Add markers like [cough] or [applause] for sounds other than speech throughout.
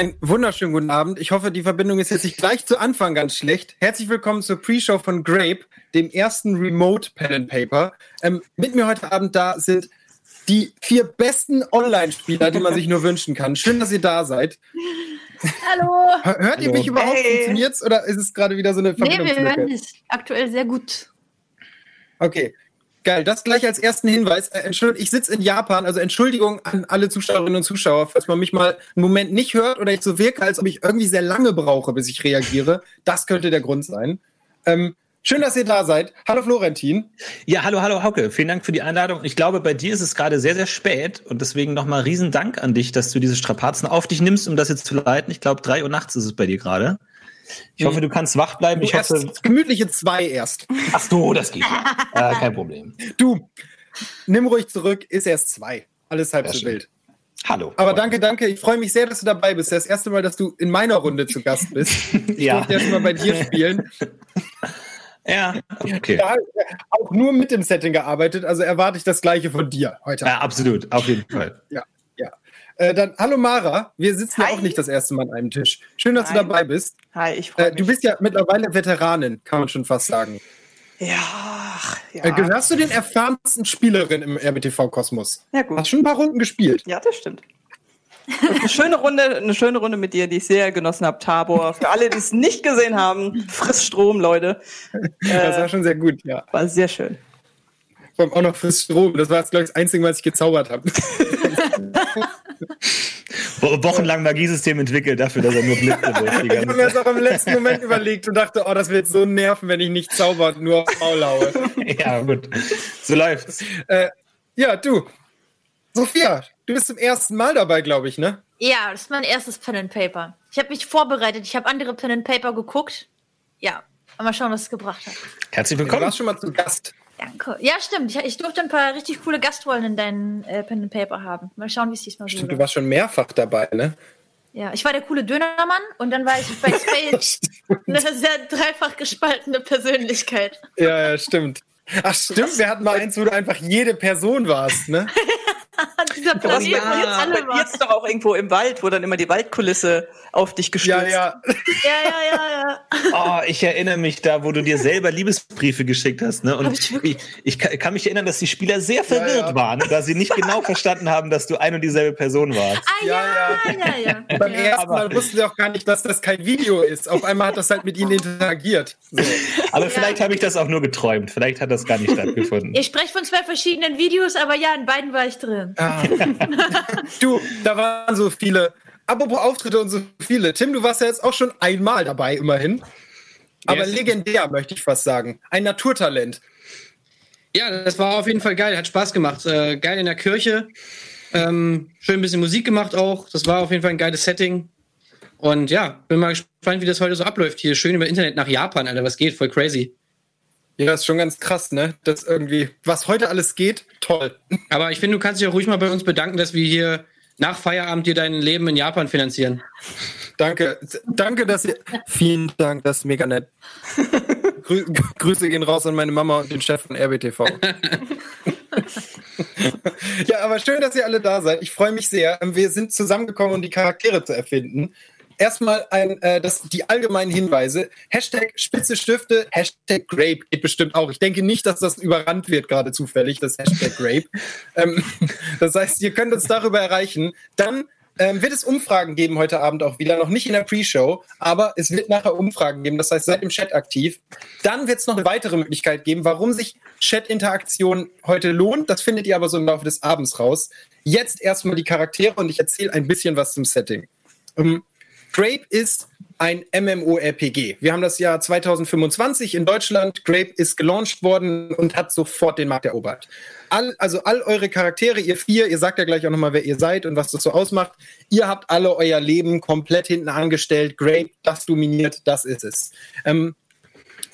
Einen wunderschönen guten Abend. Ich hoffe, die Verbindung ist jetzt nicht gleich zu Anfang ganz schlecht. Herzlich willkommen zur Pre-Show von Grape, dem ersten Remote Pen and Paper. Ähm, mit mir heute Abend da sind die vier besten Online-Spieler, die man sich nur wünschen kann. Schön, dass ihr da seid. Hallo. Hört Hallo. ihr mich überhaupt? Hey. Funktioniert's oder ist es gerade wieder so eine Verbindung? Nee, wir hören dich aktuell sehr gut. Okay. Geil, das gleich als ersten Hinweis. Äh, Entschuldigung, ich sitze in Japan, also Entschuldigung an alle Zuschauerinnen und Zuschauer, falls man mich mal einen Moment nicht hört oder ich so wirke, als ob ich irgendwie sehr lange brauche, bis ich reagiere. Das könnte der Grund sein. Ähm, schön, dass ihr da seid. Hallo Florentin. Ja, hallo, hallo Hauke. Vielen Dank für die Einladung. Ich glaube, bei dir ist es gerade sehr, sehr spät und deswegen nochmal riesen Dank an dich, dass du diese Strapazen auf dich nimmst, um das jetzt zu leiten. Ich glaube, drei Uhr nachts ist es bei dir gerade. Ich hoffe, du kannst wach bleiben. Du ich hoffe, gemütliche zwei erst. Ach so, das geht. [laughs] äh, kein Problem. Du, nimm ruhig zurück, ist erst zwei. Alles halb so wild. Hallo. Aber danke, danke. Ich freue mich sehr, dass du dabei bist. Das erste Mal, dass du in meiner Runde zu Gast bist. [laughs] Ich ja. durfte erst mal bei dir spielen. Ja, okay. Da auch nur mit dem Setting gearbeitet, also erwarte ich das Gleiche von dir heute. Ja, absolut, auf jeden Fall. Ja, ja. Äh, dann, hallo Mara, wir sitzen ja auch nicht das erste Mal an einem Tisch. Schön, dass Hi. du dabei bist. Hi, ich freue Äh, mich. du bist ja mittlerweile Veteranin, kann man schon fast sagen. ja, ja. Äh, gehörst du den erfahrensten Spielerin im RBTV-Kosmos? Ja, gut. Hast schon ein paar Runden gespielt. Ja, das stimmt. Eine schöne Runde, eine schöne Runde mit dir, die ich sehr genossen habe, Tabor. Für alle, die es nicht gesehen haben, friss Strom, Leute. [laughs] Das war Äh, schon sehr gut, ja. war sehr schön. Vor allem auch noch fürs Strom. Das war glaube ich, das Einzige, was ich gezaubert habe. [laughs] Wo- Wochenlang Magiesystem entwickelt dafür, dass er nur Blitze wirft. [laughs] Ich habe mir das auch im letzten Moment überlegt und dachte, oh, das wird so nerven, wenn ich nicht zauber und nur auf Maul haue. [laughs] Ja, gut. So läuft's. Äh, ja, du. Sophia, du bist zum ersten Mal dabei, glaube ich, ne? Ja, das ist mein erstes Pen and Paper. Ich habe mich vorbereitet. Ich habe andere Pen and Paper geguckt. Ja, mal schauen, was es gebracht hat. Herzlich Du willkommen. warst schon mal zu Gast. Danke. Ja, stimmt. Ich, ich durfte ein paar richtig coole Gastrollen in deinen äh, Pen and Paper haben. Mal schauen, wie es diesmal Stimmt, du wird. warst schon mehrfach dabei, ne? Ja, ich war der coole Dönermann und dann war ich bei Space [laughs] eine sehr dreifach gespaltene Persönlichkeit. Ja, ja, stimmt. Ach, stimmt, wir hatten mal eins, wo du einfach jede Person warst, ne? [laughs] [laughs] Dieser Du warst Planet, wo jetzt bei, alle bei dir waren. jetzt doch auch irgendwo im Wald, wo dann immer die Waldkulisse auf dich Ja, gestürzt. ja. Ja, ja, ja, ja. Oh, [laughs] ich erinnere mich da, wo du dir selber Liebesbriefe geschickt hast. Ne? Und ich ich, wirklich? ich, kann, mich erinnern, dass die Spieler sehr verwirrt ja. waren, da sie nicht genau verstanden haben, dass du ein und dieselbe Person warst. Ah, Ja, ja, ja, ja. [laughs] Beim ja. ersten Mal wussten sie auch gar nicht, dass das kein Video ist. Auf einmal hat das halt mit ihnen interagiert. So. Aber Ja. vielleicht habe ich das auch nur geträumt. Vielleicht hat das gar nicht stattgefunden. Ich spreche von zwei verschiedenen Videos, aber ja, in beiden war ich drin. Ah. Du, da waren so viele. Apropos Auftritte und so viele. Tim, du warst ja jetzt auch schon einmal dabei, immerhin. Aber Yes. legendär, möchte ich fast sagen. Ein Naturtalent. Ja, das war auf jeden Fall geil, hat Spaß gemacht. Äh, geil in der Kirche. Ähm, schön ein bisschen Musik gemacht auch. Das war auf jeden Fall ein geiles Setting. Und ja, bin mal gespannt, wie das heute so abläuft hier. Schön über Internet nach Japan, Alter, was geht? Voll crazy. Ja, das ist schon ganz krass, ne? Das irgendwie, was heute alles geht, toll. [laughs] Aber ich finde, du kannst dich auch ruhig mal bei uns bedanken, dass wir hier nach Feierabend dir dein Leben in Japan finanzieren. Danke. Danke, dass ihr. Vielen Dank, das ist mega nett. Grü Grüße gehen raus an meine Mama und den Chef von RBTV. [laughs] ja, aber schön, dass ihr alle da seid. Ich freue mich sehr. Wir sind zusammengekommen, um die Charaktere zu erfinden. Erstmal ein, äh, das, die allgemeinen Hinweise. Hashtag Spitze Stifte, Hashtag Grape geht bestimmt auch. Ich denke nicht, dass das überrannt wird, gerade zufällig, das Hashtag Grape. [laughs] ähm, das heißt, ihr könnt uns darüber erreichen. Dann ähm, wird es Umfragen geben heute Abend auch wieder, noch nicht in der Pre-Show, aber es wird nachher Umfragen geben, das heißt, seid im Chat aktiv. Dann wird es noch eine weitere Möglichkeit geben, warum sich Chat-Interaktion heute lohnt. Das findet ihr aber so im Laufe des Abends raus. Jetzt erstmal die Charaktere und ich erzähle ein bisschen was zum Setting. Ähm, Grape ist ein MMORPG. Wir haben das Jahr 2025 in Deutschland. Grape ist gelauncht worden und hat sofort den Markt erobert. All, also all eure Charaktere, ihr vier, ihr sagt ja gleich auch nochmal, wer ihr seid und was das so ausmacht. Ihr habt alle euer Leben komplett hinten angestellt. Grape, das dominiert, das ist es. Ähm,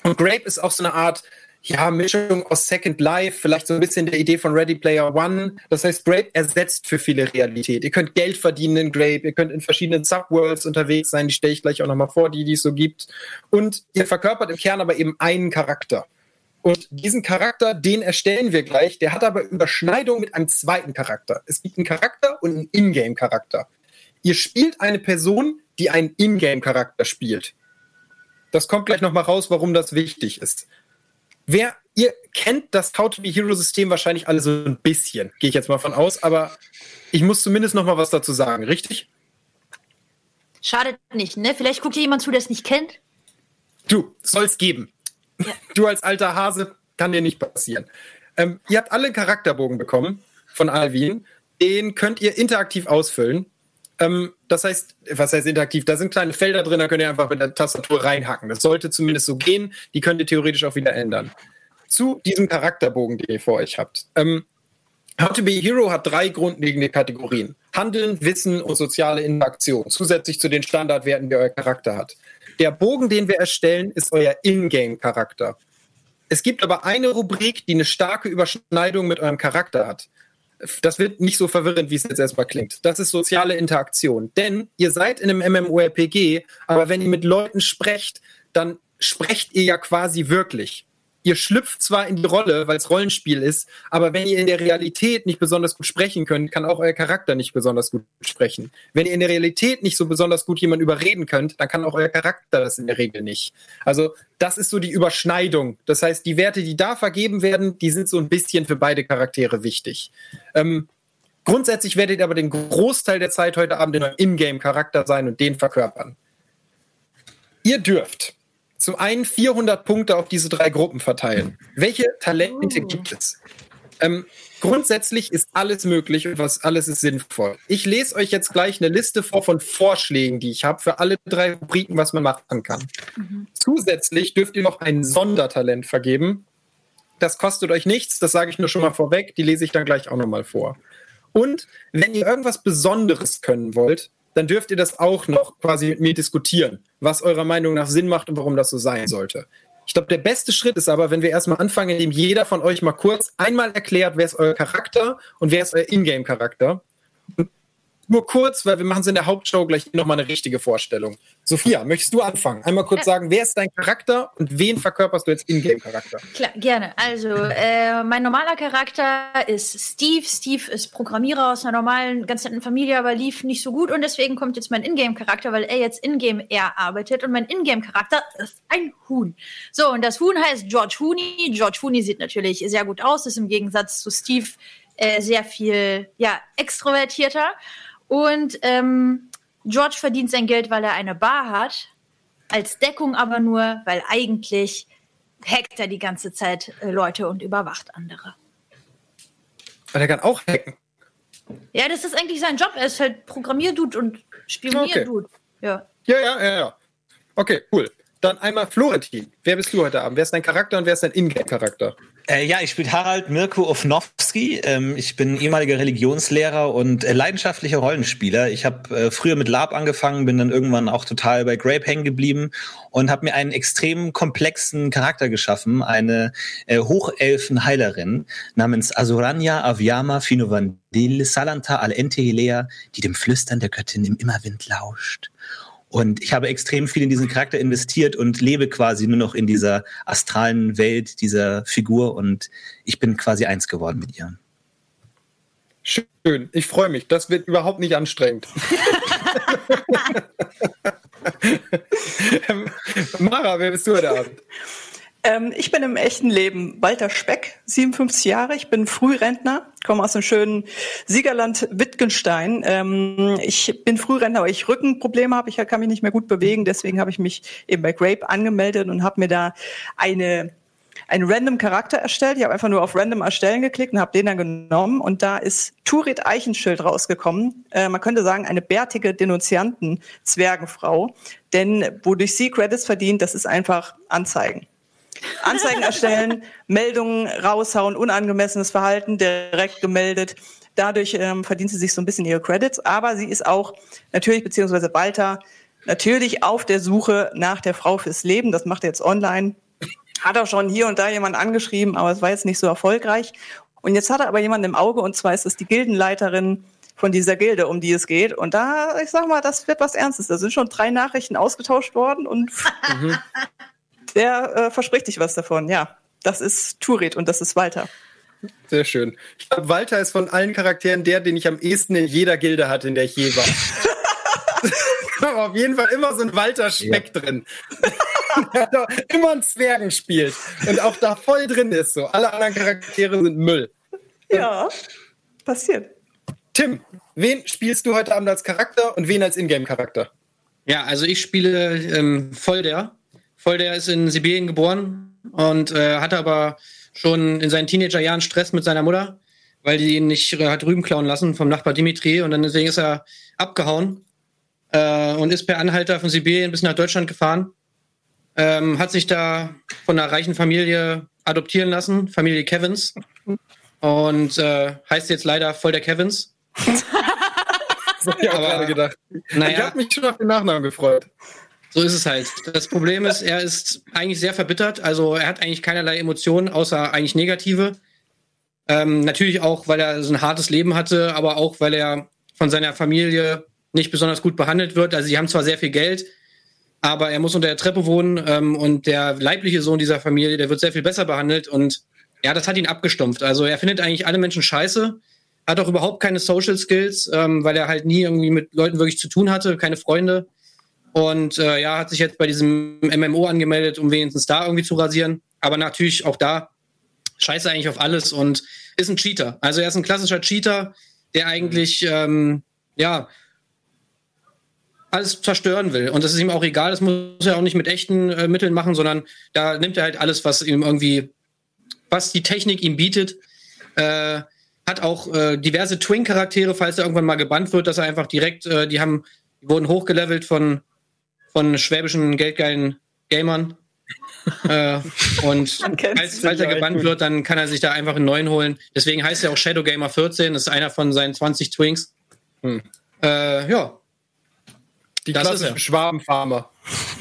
und Grape ist auch so eine Art ja, Mischung aus Second Life, vielleicht so ein bisschen der Idee von Ready Player One. Das heißt, Grape ersetzt für viele Realität. Ihr könnt Geld verdienen in Grape, ihr könnt in verschiedenen Subworlds unterwegs sein, die stelle ich gleich auch nochmal vor, die, die es so gibt. Und ihr verkörpert im Kern aber eben einen Charakter. Und diesen Charakter, den erstellen wir gleich, der hat aber Überschneidung mit einem zweiten Charakter. Es gibt einen Charakter und einen Ingame-Charakter. Ihr spielt eine Person, die einen Ingame-Charakter spielt. Das kommt gleich nochmal raus, warum das wichtig ist. Wer, ihr kennt das How to Be Hero-System wahrscheinlich alle so ein bisschen, gehe ich jetzt mal von aus, aber ich muss zumindest nochmal was dazu sagen, richtig? Schadet nicht, ne? Vielleicht guckt hier jemand zu, der es nicht kennt. Du, soll's geben. Ja. Du als alter Hase, kann dir nicht passieren. Ähm, ihr habt alle einen Charakterbogen bekommen von Alvin. Den könnt ihr interaktiv ausfüllen. Ähm, das heißt, was heißt interaktiv? Da sind kleine Felder drin, da könnt ihr einfach mit der Tastatur reinhacken. Das sollte zumindest so gehen. Die könnt ihr theoretisch auch wieder ändern. Zu diesem Charakterbogen, den ihr vor euch habt. Ähm, How to be a Hero hat drei grundlegende Kategorien. Handeln, Wissen und soziale Interaktion. Zusätzlich zu den Standardwerten, die euer Charakter hat. Der Bogen, den wir erstellen, ist euer Ingame-Charakter. Es gibt aber eine Rubrik, die eine starke Überschneidung mit eurem Charakter hat. Das wird nicht so verwirrend, wie es jetzt erstmal klingt. Das ist soziale Interaktion. Denn ihr seid in einem MMORPG, aber wenn ihr mit Leuten sprecht, dann sprecht ihr ja quasi wirklich. Ihr schlüpft zwar in die Rolle, weil es Rollenspiel ist, aber wenn ihr in der Realität nicht besonders gut sprechen könnt, kann auch euer Charakter nicht besonders gut sprechen. Wenn ihr in der Realität nicht so besonders gut jemanden überreden könnt, dann kann auch euer Charakter das in der Regel nicht. Also das ist so die Überschneidung. Das heißt, die Werte, die da vergeben werden, die sind so ein bisschen für beide Charaktere wichtig. Ähm, grundsätzlich werdet ihr aber den Großteil der Zeit heute Abend in eurem Ingame-Charakter sein und den verkörpern. Ihr dürft zum einen 400 Punkte auf diese drei Gruppen verteilen. Welche Talente Oh. gibt es? Ähm, grundsätzlich ist alles möglich und was alles ist sinnvoll. Ich lese euch jetzt gleich eine Liste vor von Vorschlägen, die ich habe für alle drei Rubriken, was man machen kann. Zusätzlich dürft ihr noch ein Sondertalent vergeben. Das kostet euch nichts, das sage ich nur schon mal vorweg, die lese ich dann gleich auch nochmal vor. Und wenn ihr irgendwas Besonderes können wollt, dann dürft ihr das auch noch quasi mit mir diskutieren, was eurer Meinung nach Sinn macht und warum das so sein sollte. Ich glaube, der beste Schritt ist aber, wenn wir erstmal anfangen, indem jeder von euch mal kurz einmal erklärt, wer ist euer Charakter und wer ist euer Ingame-Charakter. Und nur kurz, weil wir machen es in der Hauptshow gleich nochmal eine richtige Vorstellung. Sophia, möchtest du anfangen? Einmal kurz sagen, wer ist dein Charakter und wen verkörperst du als Ingame-Charakter? Klar, gerne. Also, äh, mein normaler Charakter ist Steve. Steve ist Programmierer aus einer normalen, ganz netten Familie, aber lief nicht so gut und deswegen kommt jetzt mein Ingame-Charakter, weil er jetzt Ingame eher arbeitet und mein Ingame-Charakter ist ein Huhn. So, und das Huhn heißt George Hooney. George Hooney sieht natürlich sehr gut aus, ist im Gegensatz zu Steve äh, sehr viel, ja, extrovertierter. Und ähm, George verdient sein Geld, weil er eine Bar hat, als Deckung aber nur, weil eigentlich hackt er die ganze Zeit äh, Leute und überwacht andere. Ah, Der kann auch hacken. Ja, das ist eigentlich sein Job. Er ist halt Programmierdude und Spionierdude. Ja. Ja, ja, ja, ja. Okay, cool. Dann einmal Florentin. Wer bist du heute Abend? Wer ist dein Charakter und wer ist dein Ingame-Charakter? Äh, ja, ich spiele Harald Mirko Ofnowski. Ähm, ich bin ehemaliger Religionslehrer und äh, leidenschaftlicher Rollenspieler. Ich habe äh, früher mit LARP angefangen, bin dann irgendwann auch total bei Grape hängen geblieben und habe mir einen extrem komplexen Charakter geschaffen, eine äh, Hochelfenheilerin namens Azurania Avyama Finovandil Salanta al Entehilea, die dem Flüstern der Göttin im Immerwind lauscht. Und ich habe extrem viel in diesen Charakter investiert und lebe quasi nur noch in dieser astralen Welt dieser Figur und ich bin quasi eins geworden mit ihr. Schön, ich freue mich. Das wird überhaupt nicht anstrengend. [laughs] [laughs] Mara, wer bist du heute Abend? Ähm, ich bin im echten Leben Walter Speck, 57 Jahre. Ich bin Frührentner, komme aus dem schönen Siegerland Wittgenstein. Ähm, ich bin Frührentner, weil ich Rückenprobleme habe. Ich kann mich nicht mehr gut bewegen. Deswegen habe ich mich eben bei Grape angemeldet und habe mir da eine einen random Charakter erstellt. Ich habe einfach nur auf random erstellen geklickt und habe den dann genommen. Und da ist Turit Eichenschild rausgekommen. Äh, man könnte sagen, eine bärtige Denunzianten-Zwergenfrau. Denn wodurch sie Credits verdient, das ist einfach Anzeigen. Anzeigen erstellen, Meldungen raushauen, unangemessenes Verhalten direkt gemeldet. Dadurch ähm, verdient sie sich so ein bisschen ihre Credits. Aber sie ist auch natürlich, beziehungsweise Walter, natürlich auf der Suche nach der Frau fürs Leben. Das macht er jetzt online. Hat auch schon hier und da jemand angeschrieben, aber es war jetzt nicht so erfolgreich. Und jetzt hat er aber jemanden im Auge, und zwar ist es die Gildenleiterin von dieser Gilde, um die es geht. Und da, ich sag mal, das wird was Ernstes. Da sind schon drei Nachrichten ausgetauscht worden und [laughs] [laughs] der äh, verspricht sich was davon. Ja, das ist Turit und das ist Walter. Sehr schön. Ich glaube, Walter ist von allen Charakteren der, den ich am ehesten in jeder Gilde hatte, in der ich je war. [laughs] Aber auf jeden Fall immer so ein Walter Schmeck ja. drin. [laughs] der hat doch immer ein Zwergen spielt. Und auch da voll drin ist so. Alle anderen Charaktere sind Müll. Ja, passiert. Tim, wen spielst du heute Abend als Charakter und wen als Ingame-Charakter? Ja, also ich spiele ähm, Volder. Volder ist in Sibirien geboren und äh, hatte aber schon in seinen Teenagerjahren Stress mit seiner Mutter, weil die ihn nicht äh, hat drüben klauen lassen vom Nachbar Dimitri und dann deswegen ist er abgehauen äh, und ist per Anhalter von Sibirien bis nach Deutschland gefahren. Ähm, hat sich da von einer reichen Familie adoptieren lassen, Familie Kevins. Und äh, heißt jetzt leider voll der Kevins. [laughs] das hab ich auch gerade gedacht. Naja, ich habe mich schon auf den Nachnamen gefreut. So ist es halt. Das Problem ist, er ist eigentlich sehr verbittert. Also er hat eigentlich keinerlei Emotionen, außer eigentlich negative. Ähm, natürlich auch, weil er so ein hartes Leben hatte, aber auch, weil er von seiner Familie nicht besonders gut behandelt wird. Also sie haben zwar sehr viel Geld, aber er muss unter der Treppe wohnen ähm, und der leibliche Sohn dieser Familie, der wird sehr viel besser behandelt und ja, das hat ihn abgestumpft. Also er findet eigentlich alle Menschen scheiße, hat auch überhaupt keine Social Skills, ähm, weil er halt nie irgendwie mit Leuten wirklich zu tun hatte, keine Freunde. Und äh, ja, hat sich jetzt bei diesem MMO angemeldet, um wenigstens da irgendwie zu rasieren. Aber natürlich auch da scheiße eigentlich auf alles und ist ein Cheater. Also er ist ein klassischer Cheater, der eigentlich ähm, ja alles zerstören will. Und das ist ihm auch egal, das muss er auch nicht mit echten äh, Mitteln machen, sondern da nimmt er halt alles, was ihm irgendwie, was die Technik ihm bietet. Äh, hat auch äh, diverse Twin-Charaktere, falls er irgendwann mal gebannt wird, dass er einfach direkt, äh, die haben, die wurden hochgelevelt von, von schwäbischen, geldgeilen Gamern. [laughs] äh, und falls, falls er gebannt wird, dann kann er sich da einfach einen neuen holen. Deswegen heißt er auch Shadow Gamer 14, das ist einer von seinen 20 Twinks. Hm. Äh, ja, die das klassischen Schwabenfarmer.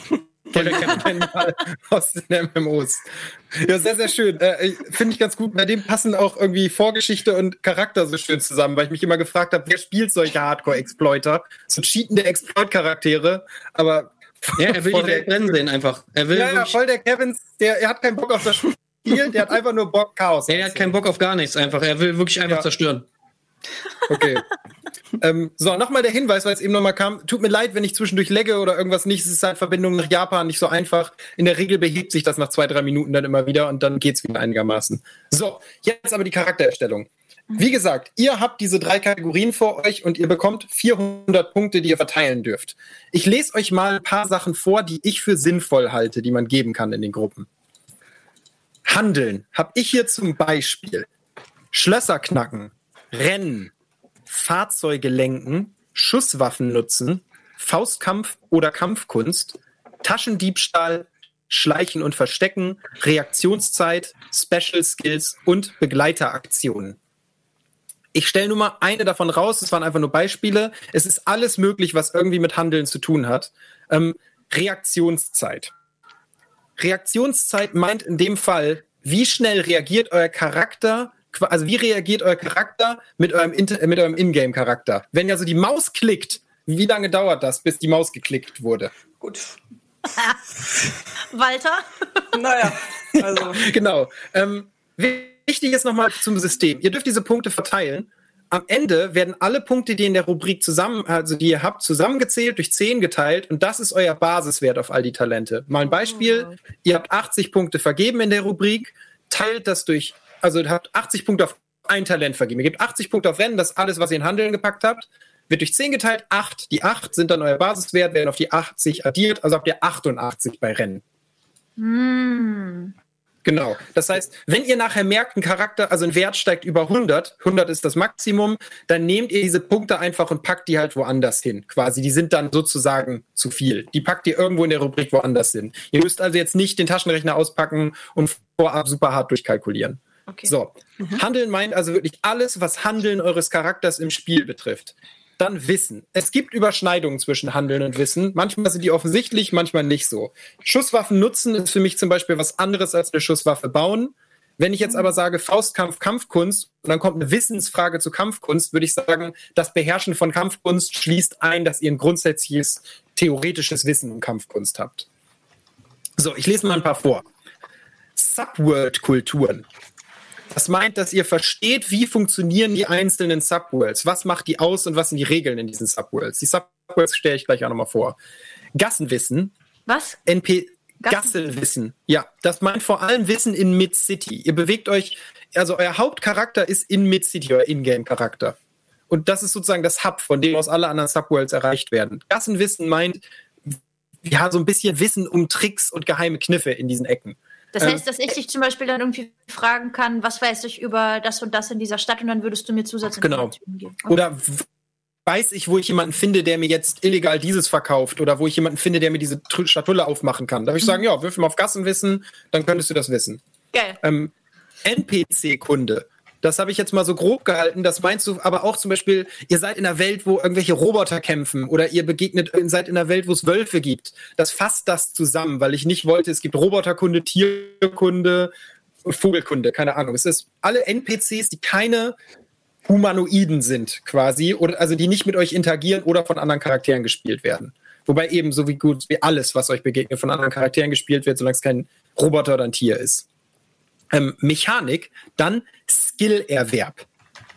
[laughs] [laughs] aus den MMOs. Ja, sehr, sehr schön. Äh, Finde ich ganz gut. Bei dem passen auch irgendwie Vorgeschichte und Charakter so schön zusammen, weil ich mich immer gefragt habe, wer spielt solche Hardcore-Exploiter? So cheatende Exploit-Charaktere, aber. Ja, er will die Welt brennen sehen einfach. Er will ja, ja, voll der Kevins, der, er hat keinen Bock auf das Spiel, der hat einfach nur Bock Chaos. Nee, er hat keinen Bock auf gar nichts einfach. Er will wirklich einfach ja. zerstören. Okay. ähm, so, nochmal der Hinweis, weil es eben nochmal kam. Tut mir leid, wenn ich zwischendurch legge oder irgendwas nicht. Es ist halt Verbindung nach Japan nicht so einfach. In der Regel behebt sich das nach zwei, drei Minuten dann immer wieder und dann geht's wieder einigermaßen. So, jetzt aber die Charaktererstellung. Wie gesagt, ihr habt diese drei Kategorien vor euch und ihr bekommt 400 Punkte, die ihr verteilen dürft. Ich lese euch mal ein paar Sachen vor, die ich für sinnvoll halte, die man geben kann in den Gruppen. Handeln habe ich hier zum Beispiel. Schlösser knacken, Rennen, Fahrzeuge lenken, Schusswaffen nutzen, Faustkampf oder Kampfkunst, Taschendiebstahl, Schleichen und Verstecken, Reaktionszeit, Special Skills und Begleiteraktionen. Ich stelle nur mal eine davon raus, es waren einfach nur Beispiele. Es ist alles möglich, was irgendwie mit Handeln zu tun hat. Ähm, Reaktionszeit. Reaktionszeit meint in dem Fall, wie schnell reagiert euer Charakter also wie reagiert euer Charakter mit eurem, mit eurem Ingame-Charakter? Wenn ja so die Maus klickt, wie lange dauert das, bis die Maus geklickt wurde? Gut. [laughs] Walter? naja, also. [laughs] genau. Ähm, wichtig ist nochmal zum System. Ihr dürft diese Punkte verteilen. Am Ende werden alle Punkte, die in der Rubrik zusammen, also die ihr habt, zusammengezählt, durch 10 geteilt und das ist euer Basiswert auf all die Talente. Mal ein Beispiel. Oh. Ihr habt 80 Punkte vergeben in der Rubrik, teilt das durch also ihr habt 80 Punkte auf ein Talent vergeben. Ihr gebt 80 Punkte auf Rennen, das ist alles, was ihr in Handeln gepackt habt. Wird durch 10 geteilt, 8. Die 8 sind dann euer Basiswert, werden auf die 80 addiert, also habt ihr 88 bei Rennen. Mm. Genau. Das heißt, wenn ihr nachher merkt, ein Charakter, also ein Wert steigt über 100, 100 ist das Maximum, dann nehmt ihr diese Punkte einfach und packt die halt woanders hin. Quasi, die sind dann sozusagen zu viel. Die packt ihr irgendwo in der Rubrik woanders hin. Ihr müsst also jetzt nicht den Taschenrechner auspacken und vorab super hart durchkalkulieren. Okay. So, mhm. Handeln meint also wirklich alles, was Handeln eures Charakters im Spiel betrifft. Dann Wissen. Es gibt Überschneidungen zwischen Handeln und Wissen. Manchmal sind die offensichtlich, manchmal nicht so. Schusswaffen nutzen ist für mich zum Beispiel was anderes als eine Schusswaffe bauen. Wenn ich jetzt aber sage Faustkampf, Kampfkunst und dann kommt eine Wissensfrage zu Kampfkunst, würde ich sagen, das Beherrschen von Kampfkunst schließt ein, dass ihr ein grundsätzliches theoretisches Wissen um Kampfkunst habt. So, ich lese mal ein paar vor. Subworld-Kulturen. Das meint, dass ihr versteht, wie funktionieren die einzelnen Subworlds. Was macht die aus und was sind die Regeln in diesen Subworlds? Die Subworlds stelle ich gleich auch nochmal vor. Gassenwissen, Was? NP Gassen- Gassenwissen. Ja, das meint vor allem Wissen in Mid-City. Ihr bewegt euch, also euer Hauptcharakter ist in Mid-City, euer Ingame-Charakter. Und das ist sozusagen das Hub, von dem aus alle anderen Subworlds erreicht werden. Gassenwissen meint, ja, so ein bisschen Wissen um Tricks und geheime Kniffe in diesen Ecken. Das Ähm, heißt, dass ich dich zum Beispiel dann irgendwie fragen kann, was weiß ich über das und das in dieser Stadt und dann würdest du mir Zusatzinformationen geben. Okay. Oder weiß ich, wo ich jemanden finde, der mir jetzt illegal dieses verkauft oder wo ich jemanden finde, der mir diese Schatulle aufmachen kann. Darf ich sagen, ja, würfel mal auf Gassenwissen, dann könntest du das wissen. Geil. Ähm, NPC-Kunde. Das habe ich jetzt mal so grob gehalten. Das meinst du aber auch zum Beispiel, ihr seid in einer Welt, wo irgendwelche Roboter kämpfen oder ihr begegnet, seid in einer Welt, wo es Wölfe gibt. Das fasst das zusammen, weil ich nicht wollte, es gibt Roboterkunde, Tierkunde, Vogelkunde, keine Ahnung. Es ist alle NPCs, die keine Humanoiden sind, quasi, oder also die nicht mit euch interagieren oder von anderen Charakteren gespielt werden. Wobei eben so wie gut wie alles, was euch begegnet, von anderen Charakteren gespielt wird, solange es kein Roboter oder ein Tier ist ähm, Mechanik, dann Skillerwerb.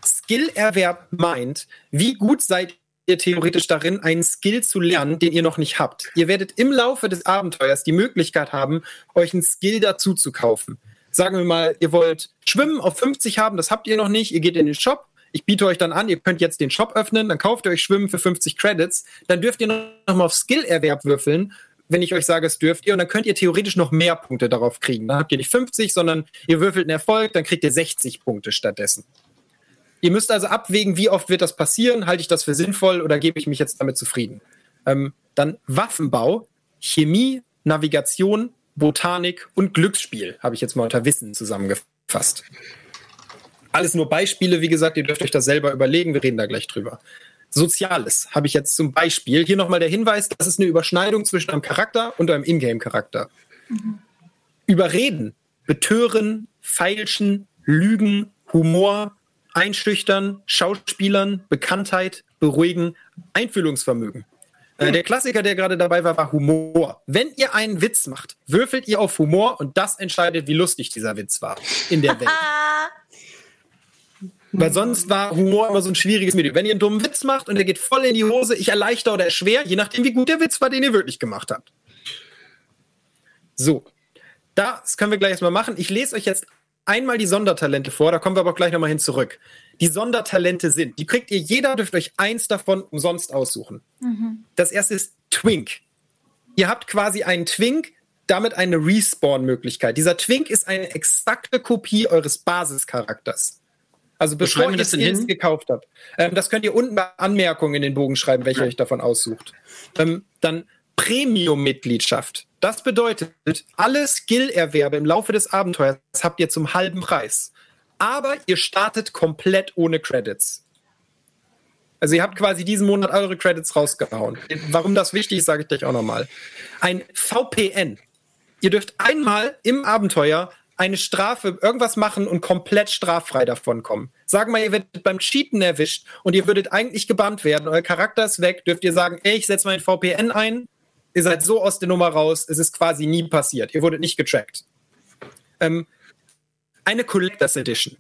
Skillerwerb meint, wie gut seid ihr theoretisch darin, einen Skill zu lernen, den ihr noch nicht habt. Ihr werdet im Laufe des Abenteuers die Möglichkeit haben, euch einen Skill dazu zu kaufen. Sagen wir mal, ihr wollt Schwimmen auf 50 haben, das habt ihr noch nicht, ihr geht in den Shop, ich biete euch dann an, ihr könnt jetzt den Shop öffnen, dann kauft ihr euch Schwimmen für 50 Credits, dann dürft ihr noch mal auf Skillerwerb würfeln wenn ich euch sage, es dürft ihr, und dann könnt ihr theoretisch noch mehr Punkte darauf kriegen. Dann habt ihr nicht 50, sondern ihr würfelt einen Erfolg, dann kriegt ihr 60 Punkte stattdessen. Ihr müsst also abwägen, wie oft wird das passieren, halte ich das für sinnvoll oder gebe ich mich jetzt damit zufrieden. Ähm, dann Waffenbau, Chemie, Navigation, Botanik und Glücksspiel habe ich jetzt mal unter Wissen zusammengefasst. Alles nur Beispiele, wie gesagt, ihr dürft euch das selber überlegen, wir reden da gleich drüber. Soziales habe ich jetzt zum Beispiel. Hier nochmal der Hinweis, das ist eine Überschneidung zwischen einem Charakter und einem Ingame-Charakter. Überreden, betören, feilschen, lügen, Humor, einschüchtern, Schauspielern, Bekanntheit, beruhigen, Einfühlungsvermögen. Äh, der Klassiker, der gerade dabei war, war Humor. Wenn ihr einen Witz macht, würfelt ihr auf Humor und das entscheidet, wie lustig dieser Witz war in der [laughs] Welt. Weil sonst war Humor immer so ein schwieriges Medium. Wenn ihr einen dummen Witz macht und der geht voll in die Hose, ich erleichter oder erschwer, je nachdem, wie gut der Witz war, den ihr wirklich gemacht habt. So, das können wir gleich erstmal machen. Ich lese euch jetzt einmal die Sondertalente vor, da kommen wir aber auch gleich nochmal hin zurück. Die Sondertalente sind, die kriegt ihr, jeder dürft euch eins davon umsonst aussuchen. Das erste ist Twink. Ihr habt quasi einen Twink, damit eine Respawn-Möglichkeit. Dieser Twink ist eine exakte Kopie eures Basischarakters. Also bevor ihr das Skills hin? gekauft habt. Ähm, das könnt ihr unten bei Anmerkungen in den Bogen schreiben, welche euch davon aussucht. Ähm, dann Premium-Mitgliedschaft. Das bedeutet, alle Skill-Erwerbe im Laufe des Abenteuers habt ihr zum halben Preis. Aber ihr startet komplett ohne Credits. Also ihr habt quasi diesen Monat eure Credits rausgehauen. Warum das wichtig ist, sage ich gleich auch nochmal. Ein VPN. Ihr dürft einmal im Abenteuer eine Strafe, irgendwas machen und komplett straffrei davon kommen. Sagen wir, ihr werdet beim Cheaten erwischt und ihr würdet eigentlich gebannt werden, euer Charakter ist weg, dürft ihr sagen, ey, ich setze mein VPN ein, ihr seid so aus der Nummer raus, es ist quasi nie passiert, ihr wurdet nicht getrackt. Ähm, eine Collectors Edition.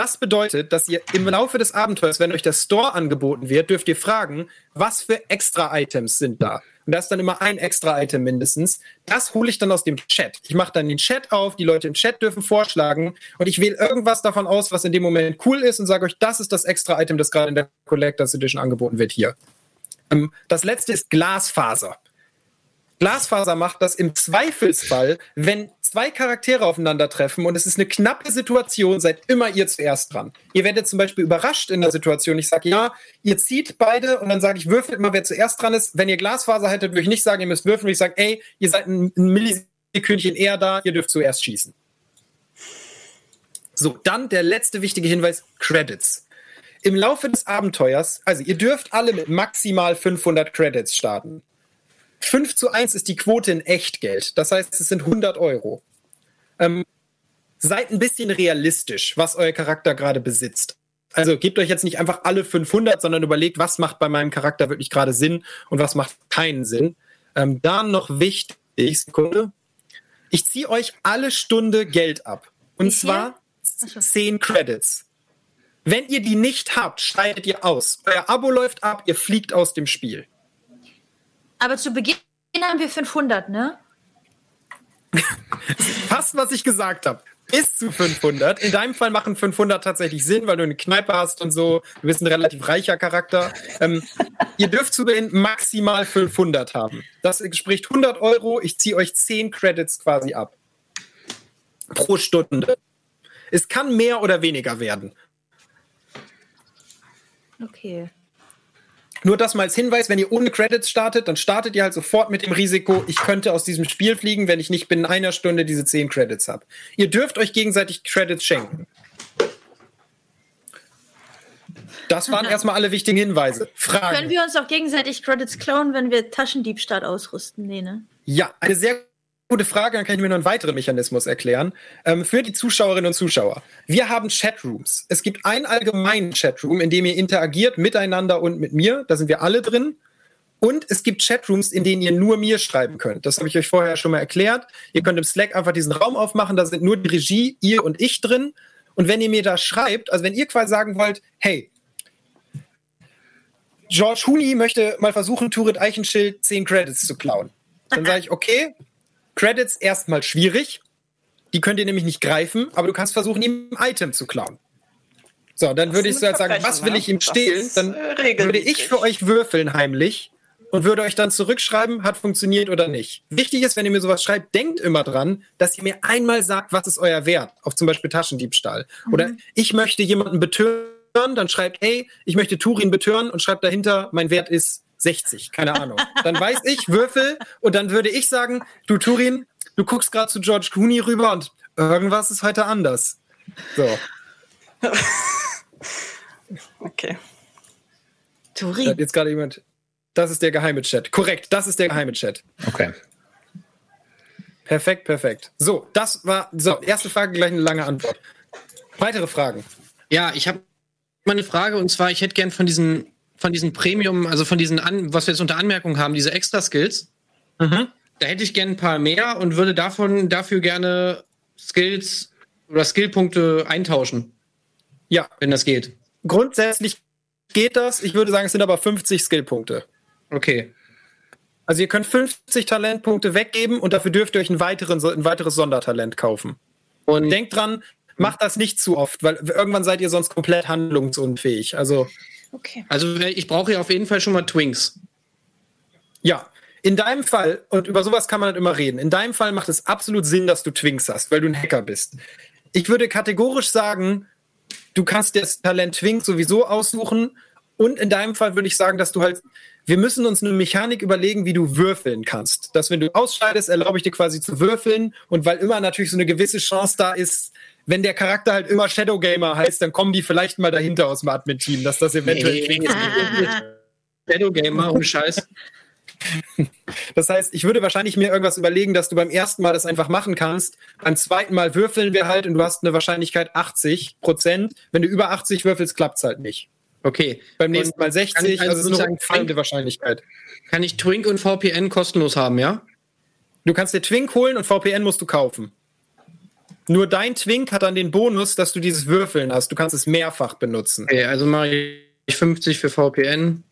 Das bedeutet, dass ihr im Laufe des Abenteuers, wenn euch der Store angeboten wird, dürft ihr fragen, was für Extra-Items sind da. Und da ist dann immer ein Extra-Item mindestens. Das hole ich dann aus dem Chat. Ich mache dann den Chat auf, die Leute im Chat dürfen vorschlagen und ich wähle irgendwas davon aus, was in dem Moment cool ist und sage euch, das ist das Extra-Item, das gerade in der Collectors Edition angeboten wird hier. Ähm, das letzte ist Glasfaser. Glasfaser macht das im Zweifelsfall, wenn zwei Charaktere aufeinandertreffen und es ist eine knappe Situation, seid immer ihr zuerst dran. Ihr werdet zum Beispiel überrascht in der Situation. Ich sage, ja, ihr zieht beide und dann sage ich, würfelt mal, wer zuerst dran ist. Wenn ihr Glasfaser hättet, würde ich nicht sagen, ihr müsst würfeln. Ich sage, ey, ihr seid ein, Millisekündchen eher da, ihr dürft zuerst schießen. So, dann der letzte wichtige Hinweis, Credits. Im Laufe des Abenteuers, also ihr dürft alle mit maximal 500 Credits starten. 5 zu 1 ist die Quote in Echtgeld. Das heißt, es sind 100 Euro. Ähm, seid ein bisschen realistisch, was euer Charakter gerade besitzt. Also gebt euch jetzt nicht einfach alle 500, sondern überlegt, was macht bei meinem Charakter wirklich gerade Sinn und was macht keinen Sinn. Ähm, dann noch wichtig, Sekunde. Ich ziehe euch alle Stunde Geld ab. Und zwar Achso. 10 Credits. Wenn ihr die nicht habt, scheidet ihr aus. Euer Abo läuft ab, ihr fliegt aus dem Spiel. Aber zu Beginn haben wir 500, ne? Fast, was ich gesagt habe. Bis zu 500. In deinem Fall machen 500 tatsächlich Sinn, weil du eine Kneipe hast und so. Du bist ein relativ reicher Charakter. Ähm, ihr dürft zu Beginn maximal 500 haben. Das entspricht 100 Euro. Ich ziehe euch 10 Credits quasi ab. Pro Stunde. Es kann mehr oder weniger werden. Okay. Nur das mal als Hinweis, wenn ihr ohne Credits startet, dann startet ihr halt sofort mit dem Risiko, ich könnte aus diesem Spiel fliegen, wenn ich nicht binnen einer Stunde diese 10 Credits habe. Ihr dürft euch gegenseitig Credits schenken. Das waren [laughs] erstmal alle wichtigen Hinweise. Fragen. Können wir uns auch gegenseitig Credits klauen, wenn wir Taschendiebstahl ausrüsten? Nee, ne? Ja, eine sehr gute Frage, dann kann ich mir noch einen weiteren Mechanismus erklären. Ähm, für die Zuschauerinnen und Zuschauer. Wir haben Chatrooms. Es gibt einen allgemeinen Chatroom, in dem ihr interagiert miteinander und mit mir. Da sind wir alle drin. Und es gibt Chatrooms, in denen ihr nur mir schreiben könnt. Das habe ich euch vorher schon mal erklärt. Ihr könnt im Slack einfach diesen Raum aufmachen. Da sind nur die Regie, ihr und ich drin. Und wenn ihr mir da schreibt, also wenn ihr quasi sagen wollt, hey, George Hooney möchte mal versuchen, Turit Eichenschild 10 Credits zu klauen. Dann sage ich, okay, Credits erstmal schwierig. Die könnt ihr nämlich nicht greifen, aber du kannst versuchen, ihm ein Item zu klauen. So, dann würde ich so halt sagen, was will ich ihm stehlen? Dann äh, würde ich für euch würfeln heimlich und würde euch dann zurückschreiben, hat funktioniert oder nicht. Wichtig ist, wenn ihr mir sowas schreibt, denkt immer dran, dass ihr mir einmal sagt, was ist euer Wert, auf zum Beispiel Taschendiebstahl. Oder ich möchte jemanden betören, dann schreibt, hey, ich möchte Turin betören und schreibt dahinter, mein Wert ist 60, keine Ahnung. Dann weiß ich, Würfel und dann würde ich sagen, du Turin, du guckst gerade zu George Clooney rüber und irgendwas ist heute anders. So, [laughs] Okay. da hat Turin. jetzt gerade jemand, das ist der geheime Chat. Korrekt, das ist der geheime Chat. Okay. Perfekt, perfekt. So, das war, so, erste Frage, gleich eine lange Antwort. Weitere Fragen. Ja, ich habe mal eine Frage und zwar, ich hätte gern von diesen, von diesen Premium, also von diesen, An was wir jetzt unter Anmerkung haben, diese Extra-Skills, Mhm. da hätte ich gern ein paar mehr und würde davon dafür gerne Skills oder Skillpunkte eintauschen, Ja, wenn das geht. grundsätzlich geht das. Ich würde sagen, es sind aber 50 Skillpunkte. Okay. Also ihr könnt 50 Talentpunkte weggeben und dafür dürft ihr euch einen weiteren, ein weiteres Sondertalent kaufen. Und Denkt dran, macht das nicht zu oft, weil irgendwann seid ihr sonst komplett handlungsunfähig. Also Okay. also ich brauche ja auf jeden Fall schon mal Twinks. ja, in deinem Fall, und über sowas kann man halt immer reden, in deinem Fall macht es absolut Sinn, dass du Twinks hast, weil du ein Hacker bist. Ich würde kategorisch sagen, du kannst dir das Talent Twink sowieso aussuchen. Und in deinem Fall würde ich sagen, dass du halt, wir müssen uns eine Mechanik überlegen, wie du würfeln kannst. Dass wenn du ausscheidest, erlaube ich dir quasi zu würfeln. Und weil immer natürlich so eine gewisse Chance da ist, wenn der Charakter halt immer Shadow Gamer heißt, dann kommen die vielleicht mal dahinter aus dem Admin-Team, dass das eventuell Nee. Shadow Gamer und Scheiß. Das heißt, ich würde wahrscheinlich mir irgendwas überlegen, dass du beim ersten Mal das einfach machen kannst. Beim zweiten Mal würfeln wir halt und du hast eine Wahrscheinlichkeit 80 Prozent. Wenn du über 80 würfelst, klappt's halt nicht. Okay. Beim nächsten Mal kann 60, ich also, also es ist eine fallende Wahrscheinlichkeit. Kann ich Twink und VPN kostenlos haben, ja? Du kannst dir Twink holen und VPN musst du kaufen. Nur dein Twink hat dann den Bonus, dass du dieses Würfeln hast. Du kannst es mehrfach benutzen. Okay, also mache ich 50 für VPN.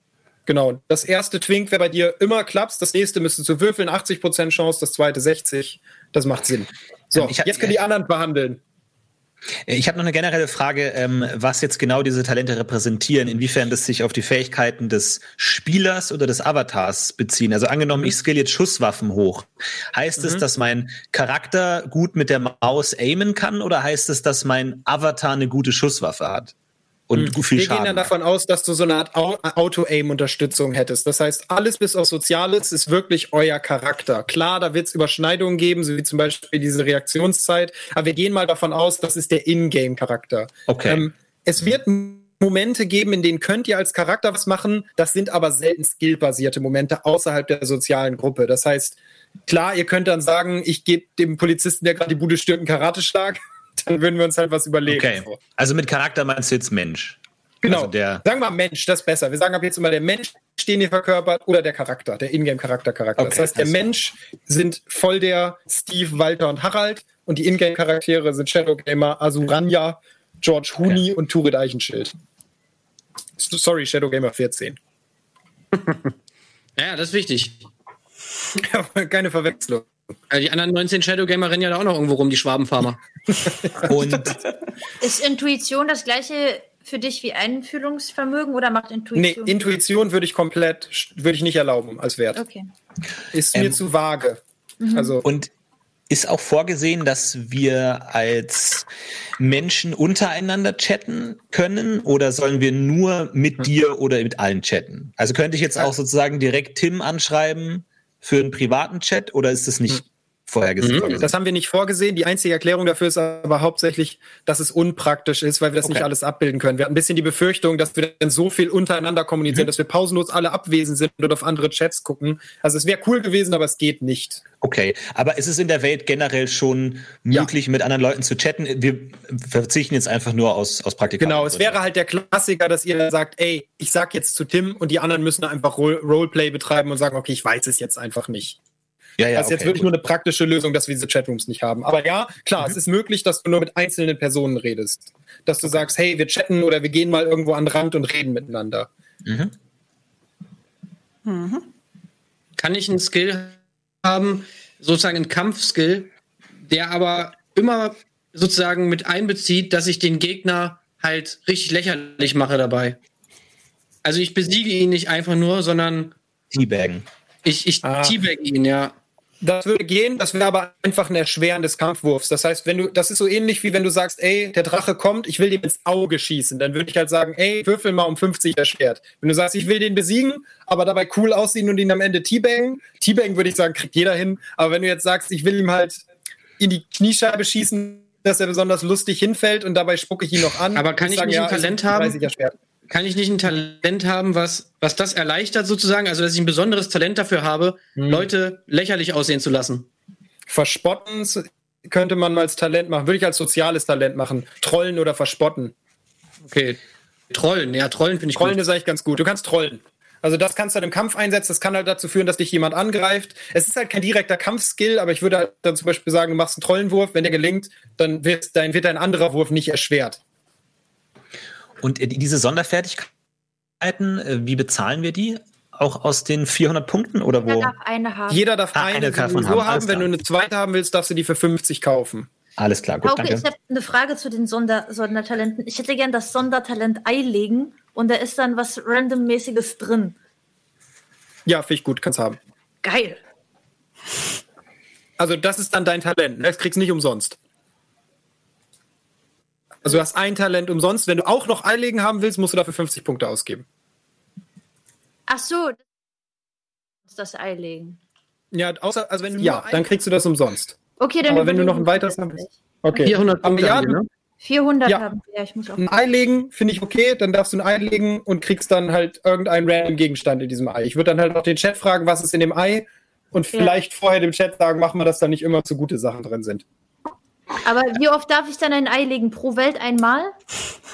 Genau. Das erste Twink wäre bei dir immer klappst, das nächste müsstest du würfeln, 80% Chance, das zweite 60. Das macht Sinn. So, hab- jetzt können die anderen behandeln. Ich habe noch eine generelle Frage, ähm, was jetzt genau diese Talente repräsentieren, inwiefern das sich auf die Fähigkeiten des Spielers oder des Avatars beziehen. Also angenommen, ich skill jetzt Schusswaffen hoch. Heißt es, dass mein Charakter gut mit der Maus aimen kann oder heißt es, dass mein Avatar eine gute Schusswaffe hat? Und gut viel Wir Schaden gehen dann davon aus, dass du so eine Art Au- Auto-Aim-Unterstützung hättest. Das heißt, alles bis auf Soziales ist wirklich euer Charakter. Klar, da wird es Überschneidungen geben, so wie zum Beispiel diese Reaktionszeit. Aber wir gehen mal davon aus, das ist der Ingame-Charakter. Okay. Ähm, es wird Momente geben, in denen könnt ihr als Charakter was machen. Das sind aber selten skillbasierte Momente außerhalb der sozialen Gruppe. Das heißt, klar, ihr könnt dann sagen, ich gebe dem Polizisten, der gerade die Bude stört, einen Karateschlag. [laughs] Dann würden wir uns halt was überlegen. Okay. So. Also mit Charakter meinst du jetzt Mensch? Genau. Also der, Sagen wir Mensch, das ist besser. Wir sagen ab jetzt immer der Mensch, den ihr verkörpert, oder der Charakter, der Ingame-Charakter-Charakter. Okay, das heißt, der klar. Mensch sind voll der Steve, Walter und Harald und die Ingame-Charaktere sind Shadowgamer, Asuranya, George Hooney und Turid Eichenschild. Sorry, Shadowgamer 14. [laughs] Ja, das ist wichtig. [laughs] Keine Verwechslung. Also die anderen 19 Shadow Gamer rennen ja da auch noch irgendwo rum, die Schwabenfarmer. Und Ist Intuition das gleiche für dich wie Einfühlungsvermögen oder macht Nee, Intuition? Intuition würde ich komplett, würde ich nicht erlauben als Wert. okay. Ist mir Ähm, zu vage. Also, Und ist auch vorgesehen, dass wir als Menschen untereinander chatten können oder sollen wir nur mit dir oder mit allen chatten? Also könnte ich jetzt auch sozusagen direkt Tim anschreiben für einen privaten Chat oder ist das nicht vorhergesehen? Mhm. das haben wir nicht vorgesehen. Die einzige Erklärung dafür ist aber hauptsächlich, dass es unpraktisch ist, weil wir das Okay. nicht alles abbilden können. Wir hatten ein bisschen die Befürchtung, dass wir dann so viel untereinander kommunizieren, dass wir pausenlos alle abwesend sind und auf andere Chats gucken. Also es wäre cool gewesen, aber es geht nicht. Okay, aber ist es in der Welt generell schon Ja. möglich, mit anderen Leuten zu chatten? Wir verzichten jetzt einfach nur aus, aus Praktika. Genau, es wäre halt der Klassiker, dass ihr sagt, ey, ich sag jetzt zu Tim und die anderen müssen einfach Role- Roleplay betreiben und sagen, okay, ich weiß es jetzt einfach nicht. Ja, ja, das ist jetzt okay, wirklich gut. nur eine praktische Lösung, dass wir diese Chatrooms nicht haben. Aber ja, klar, es ist möglich, dass du nur mit einzelnen Personen redest. Dass du sagst, hey, wir chatten oder wir gehen mal irgendwo an den Rand und reden miteinander. Mhm. Kann ich einen Skill haben, sozusagen einen Kampfskill, der aber immer sozusagen mit einbezieht, dass ich den Gegner halt richtig lächerlich mache dabei. Also ich besiege ihn nicht einfach nur, sondern Teabaggen. ich, ich Ah. teabag ihn, ja. Das würde gehen, das wäre aber einfach ein Erschweren des Kampfwurfs. Das heißt, wenn du, das ist so ähnlich wie wenn du sagst, ey, der Drache kommt, ich will dem ins Auge schießen, dann würde ich halt sagen, ey, würfel mal um 50 erschwert. Wenn du sagst, ich will den besiegen, aber dabei cool aussehen und ihn am Ende teabaggen, teabaggen würde ich sagen, kriegt jeder hin. Aber wenn du jetzt sagst, ich will ihm halt in die Kniescheibe schießen, dass er besonders lustig hinfällt und dabei spucke ich ihn noch an. Aber kann würde ich nicht ein ist Talent haben? 30 erschwert. Kann ich nicht ein Talent haben, was, was das erleichtert sozusagen? Also dass ich ein besonderes Talent dafür habe, Leute lächerlich aussehen zu lassen. Verspotten könnte man mal als Talent machen, würde ich als soziales Talent machen. Trollen oder verspotten. Okay. Trollen, ja, Trollen finde ich Trollen gut. ist eigentlich ganz gut. Du kannst trollen. Also das kannst du halt im Kampf einsetzen. Das kann halt dazu führen, dass dich jemand angreift. Es ist halt kein direkter Kampfskill, aber ich würde halt dann zum Beispiel sagen, du machst einen Trollenwurf. Wenn der gelingt, dann wird dein, wird dein anderer Wurf nicht erschwert. Und diese Sonderfertigkeiten, äh, wie bezahlen wir die? Auch aus den 400 Punkten oder Jeder wo? darf eine haben. Jeder darf Ah, eine, eine davon haben. Haben. Wenn du klar. eine zweite haben willst, darfst du die für 50 kaufen. Alles klar, gut, Hauke, ich danke. habe eine Frage zu den Sonder Sondertalenten. Ich hätte gern das Sondertalent Ei legen und da ist dann was randommäßiges drin. Ja, finde ich gut, kannst haben. Geil. Also das ist dann dein Talent. ne? Das kriegst du nicht umsonst. Also du hast ein Talent umsonst. Wenn du auch noch Eilegen haben willst, musst du dafür 50 Punkte ausgeben. Ach so. Das Ei legen. Ja, außer, also wenn du Ja, dann kriegst du das umsonst. Okay, dann Aber wenn du noch ein weiteres das haben willst. gleich. Okay. 400 Aber Punkte ja, haben wir, du- ne? 400 Ja. haben wir. Ja, ich muss auch. ein Ei legen finde ich okay, dann darfst du ein Ei legen und kriegst dann halt irgendeinen random Gegenstand in diesem Ei. Ich würde dann halt auch den Chat fragen, was ist in dem Ei und Ja. vielleicht vorher dem Chat sagen, machen wir, dass da nicht immer zu gute Sachen drin sind. Aber wie oft darf ich dann ein Ei legen? Pro Welt einmal?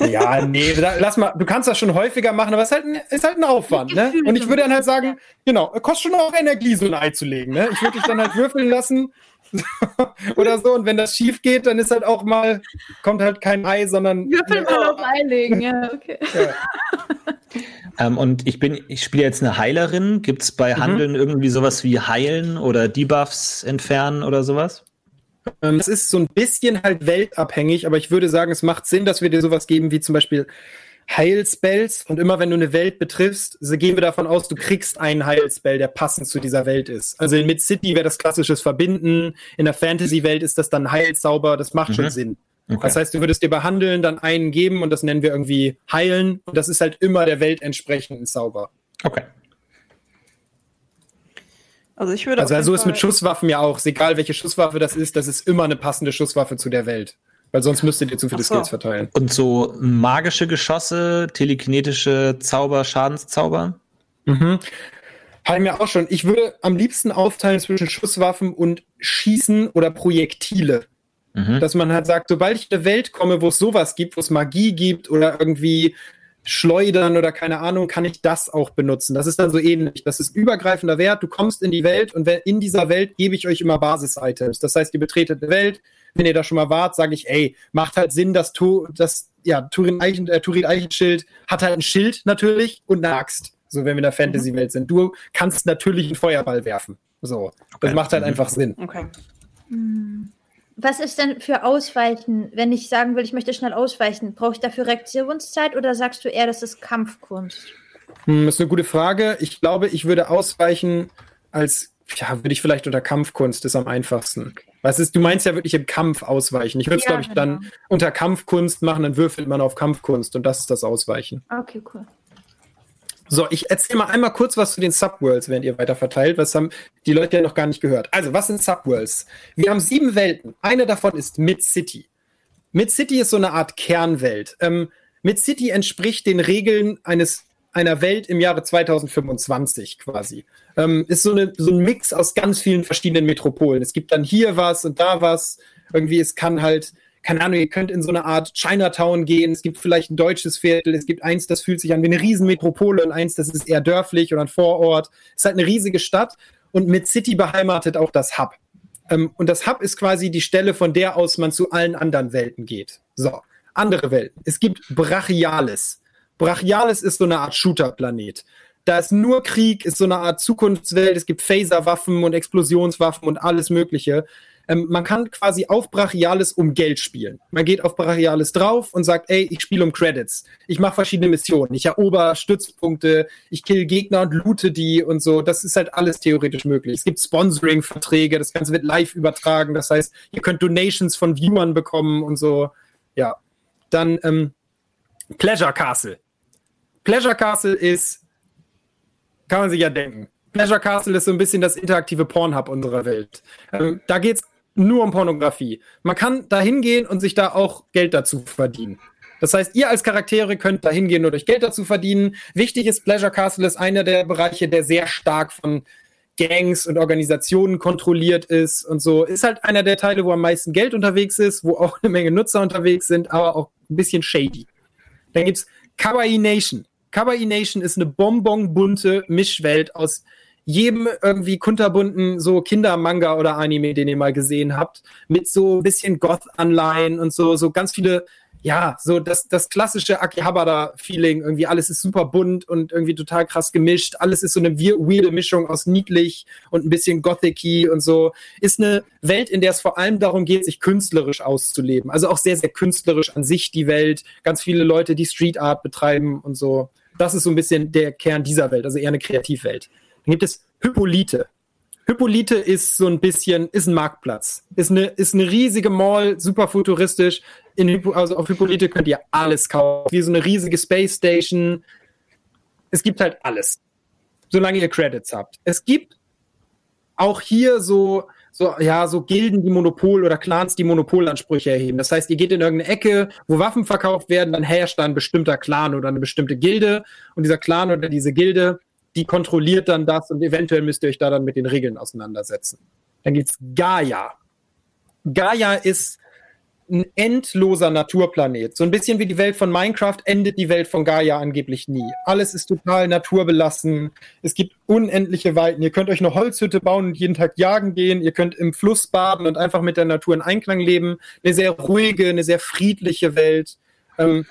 Ja, nee, da- lass mal, du kannst das schon häufiger machen, aber es ist halt ein, ist halt ein Aufwand, ne? Und ich würde dann halt sagen, genau, kostet schon auch Energie, so ein Ei zu legen, ne? Ich würde dich dann halt würfeln lassen [laughs] oder so und wenn das schief geht, dann ist halt auch mal, kommt halt kein Ei, sondern Würfel mal auf Ei legen, ja, okay. Ähm, und ich bin, ich spiele jetzt eine Heilerin. Gibt es bei Handeln irgendwie sowas wie Heilen oder Debuffs entfernen oder sowas? Ähm, Es ist so ein bisschen halt weltabhängig, aber ich würde sagen, es macht Sinn, dass wir dir sowas geben wie zum Beispiel Heilspells und immer wenn du eine Welt betriffst, so gehen wir davon aus, du kriegst einen Heilspell, der passend zu dieser Welt ist. Also in Mid-City wäre das klassisches Verbinden, in der Fantasy-Welt ist das dann Heilzauber, das macht schon Mhm. Sinn. Okay. Das heißt, du würdest dir bei Handeln dann einen geben und das nennen wir irgendwie Heilen und das ist halt immer der Welt entsprechenden Zauber. okay. Also ich würde Also so ist mit Schusswaffen ja auch, egal welche Schusswaffe das ist, das ist immer eine passende Schusswaffe zu der Welt. Weil sonst müsstet ihr zu viele so. Skills verteilen. Und so magische Geschosse, telekinetische Zauber, Schadenszauber? Mhm. Habe ich mir auch schon. Ich würde am liebsten aufteilen zwischen Schusswaffen und Schießen oder Projektile. Mhm. Dass man halt sagt, sobald ich in eine Welt komme, wo es sowas gibt, wo es Magie gibt oder irgendwie Schleudern oder keine Ahnung, kann ich das auch benutzen. Das ist dann so ähnlich. Das ist übergreifender Wert. Du kommst in die Welt und in dieser Welt gebe ich euch immer Basis-Items. Das heißt, ihr betretet eine Welt. Wenn ihr da schon mal wart, sage ich, ey, macht halt Sinn, dass tu, das, ja, Turin, Eichen, äh, Turin Eichenschild hat halt ein Schild natürlich und eine Axt. So, wenn wir in der Fantasy-Welt sind. Du kannst natürlich einen Feuerball werfen. So. Das Okay. macht halt Mhm. einfach Sinn. Okay. Was ist denn für Ausweichen, wenn ich sagen will, ich möchte schnell ausweichen? Brauche ich dafür Reaktionszeit oder sagst du eher, das ist Kampfkunst? Hm, ist eine gute Frage. Ich glaube, ich würde ausweichen als, ja, würde ich vielleicht unter Kampfkunst, ist am einfachsten. Was ist, du meinst ja wirklich im Kampf ausweichen. Ich würde es, Ja, glaube ich, dann genau. unter Kampfkunst machen, dann würfelt man auf Kampfkunst und das ist das Ausweichen. Okay, cool. So, ich erzähle mal einmal kurz was zu den Subworlds, während ihr weiter verteilt. Was haben die Leute ja noch gar nicht gehört. Also, was sind Subworlds? Wir haben sieben Welten. Eine davon ist Mid-City. Mid-City ist so eine Art Kernwelt. Ähm, Mid-City entspricht den Regeln eines einer Welt im Jahre 2025 quasi. Ähm, ist so, eine, so ein Mix aus ganz vielen verschiedenen Metropolen. Es gibt dann hier was und da was. Irgendwie, es kann halt, keine Ahnung, ihr könnt in so eine Art Chinatown gehen. Es gibt vielleicht ein deutsches Viertel. Es gibt eins, das fühlt sich an wie eine Riesenmetropole und eins, das ist eher dörflich oder ein Vorort. Es ist halt eine riesige Stadt und mit City beheimatet auch das Hub. Ähm, und das Hub ist quasi die Stelle, von der aus man zu allen anderen Welten geht. So, andere Welten. Es gibt Brachialis. Brachialis ist so eine Art Shooter-Planet. Da ist nur Krieg, ist so eine Art Zukunftswelt. Es gibt Phaserwaffen und Explosionswaffen und alles Mögliche. Ähm, man kann quasi auf Brachialis um Geld spielen. Man geht auf Brachialis drauf und sagt, ey, ich spiele um Credits. Ich mache verschiedene Missionen. Ich erober Stützpunkte, ich kill Gegner und loote die und so. Das ist halt alles theoretisch möglich. Es gibt Sponsoring-Verträge, das Ganze wird live übertragen. Das heißt, ihr könnt Donations von Viewern bekommen und so. Ja. Dann ähm, Pleasure Castle. Pleasure Castle ist, kann man sich ja denken. Pleasure Castle ist so ein bisschen das interaktive Pornhub unserer Welt. Ähm, da geht's nur um Pornografie. Man kann da hingehen und sich da auch Geld dazu verdienen. Das heißt, ihr als Charaktere könnt da hingehen und euch Geld dazu verdienen. Wichtig ist, Pleasure Castle ist einer der Bereiche, der sehr stark von Gangs und Organisationen kontrolliert ist und so. Ist halt einer der Teile, wo am meisten Geld unterwegs ist, wo auch eine Menge Nutzer unterwegs sind, aber auch ein bisschen shady. Dann gibt's Kawaii Nation. Kawaii Nation ist eine bonbonbunte Mischwelt aus jedem irgendwie kunterbunten so Kindermanga oder Anime, den ihr mal gesehen habt, mit so ein bisschen Goth-Anleihen und so, so ganz viele, ja, so das, das klassische Akihabara-Feeling, irgendwie alles ist super bunt und irgendwie total krass gemischt, alles ist so eine weirde Mischung aus niedlich und ein bisschen gothic und so, ist eine Welt, in der es vor allem darum geht, sich künstlerisch auszuleben, also auch sehr, sehr künstlerisch an sich die Welt, ganz viele Leute, die Street Art betreiben und so, das ist so ein bisschen der Kern dieser Welt, also eher eine Kreativwelt. Dann gibt es Hippolyte. Hippolyte ist so ein bisschen, ist ein Marktplatz. Ist eine, ist eine riesige Mall, super futuristisch. In also auf Hippolyte könnt ihr alles kaufen. Wie so eine riesige Space Station. Es gibt halt alles. Solange ihr Credits habt. Es gibt auch hier so, so, ja, so Gilden, die Monopol oder Clans, die Monopolansprüche erheben. Das heißt, ihr geht in irgendeine Ecke, wo Waffen verkauft werden, dann herrscht da ein bestimmter Clan oder eine bestimmte Gilde. Und dieser Clan oder diese Gilde, die kontrolliert dann das und eventuell müsst ihr euch da dann mit den Regeln auseinandersetzen. Dann gibt's Gaia. Gaia ist ein endloser Naturplanet. So ein bisschen wie die Welt von Minecraft endet die Welt von Gaia angeblich nie. Alles ist total naturbelassen. Es gibt unendliche Weiten. Ihr könnt euch eine Holzhütte bauen und jeden Tag jagen gehen. Ihr könnt im Fluss baden und einfach mit der Natur in Einklang leben. Eine sehr ruhige, eine sehr friedliche Welt. Ähm,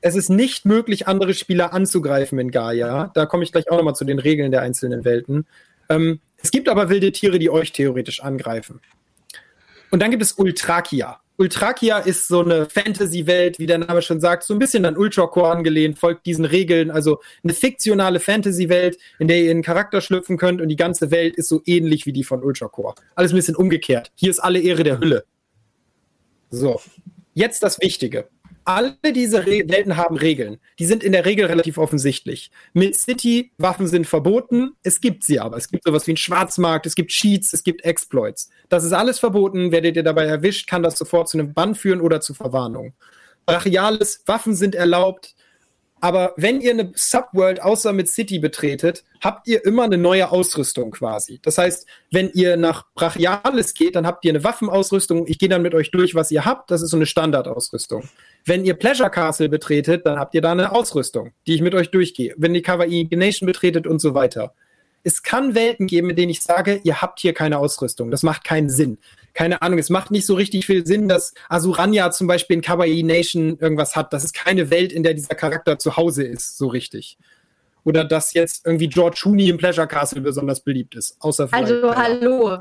es ist nicht möglich, andere Spieler anzugreifen in Gaia. Da komme ich gleich auch nochmal zu den Regeln der einzelnen Welten. Ähm, es gibt aber wilde Tiere, die euch theoretisch angreifen. Und dann gibt es Ultrakia. Ultrakia ist so eine Fantasy-Welt, wie der Name schon sagt, so ein bisschen an Ultracore angelehnt, folgt diesen Regeln. Also eine fiktionale Fantasy-Welt, in der ihr in einen Charakter schlüpfen könnt und die ganze Welt ist so ähnlich wie die von Ultracore. Alles ein bisschen umgekehrt. Hier ist alle Ehre der Hülle. So, jetzt das Wichtige. Alle diese Re Welten haben Regeln. Die sind in der Regel relativ offensichtlich. Mit City, Waffen sind verboten. Es gibt sie aber. Es gibt sowas wie einen Schwarzmarkt, es gibt Cheats, es gibt Exploits. Das ist alles verboten. Werdet ihr dabei erwischt, kann das sofort zu einem Bann führen oder zu Verwarnung. Brachiales, Waffen sind erlaubt. Aber wenn ihr eine Subworld außer mit City betretet, habt ihr immer eine neue Ausrüstung quasi. Das heißt, wenn ihr nach Brachialis geht, dann habt ihr eine Waffenausrüstung. Ich gehe dann mit euch durch, was ihr habt. Das ist so eine Standardausrüstung. Wenn ihr Pleasure Castle betretet, dann habt ihr da eine Ausrüstung, die ich mit euch durchgehe. Wenn ihr Kawaii Nation betretet und so weiter. Es kann Welten geben, in denen ich sage, ihr habt hier keine Ausrüstung. Das macht keinen Sinn. Keine Ahnung, es macht nicht so richtig viel Sinn, dass Asuranya zum Beispiel in Kawaii Nation irgendwas hat. Das ist keine Welt, in der dieser Charakter zu Hause ist, so richtig. oder dass jetzt irgendwie George Clooney im Pleasure Castle besonders beliebt ist. Außer Also, hallo.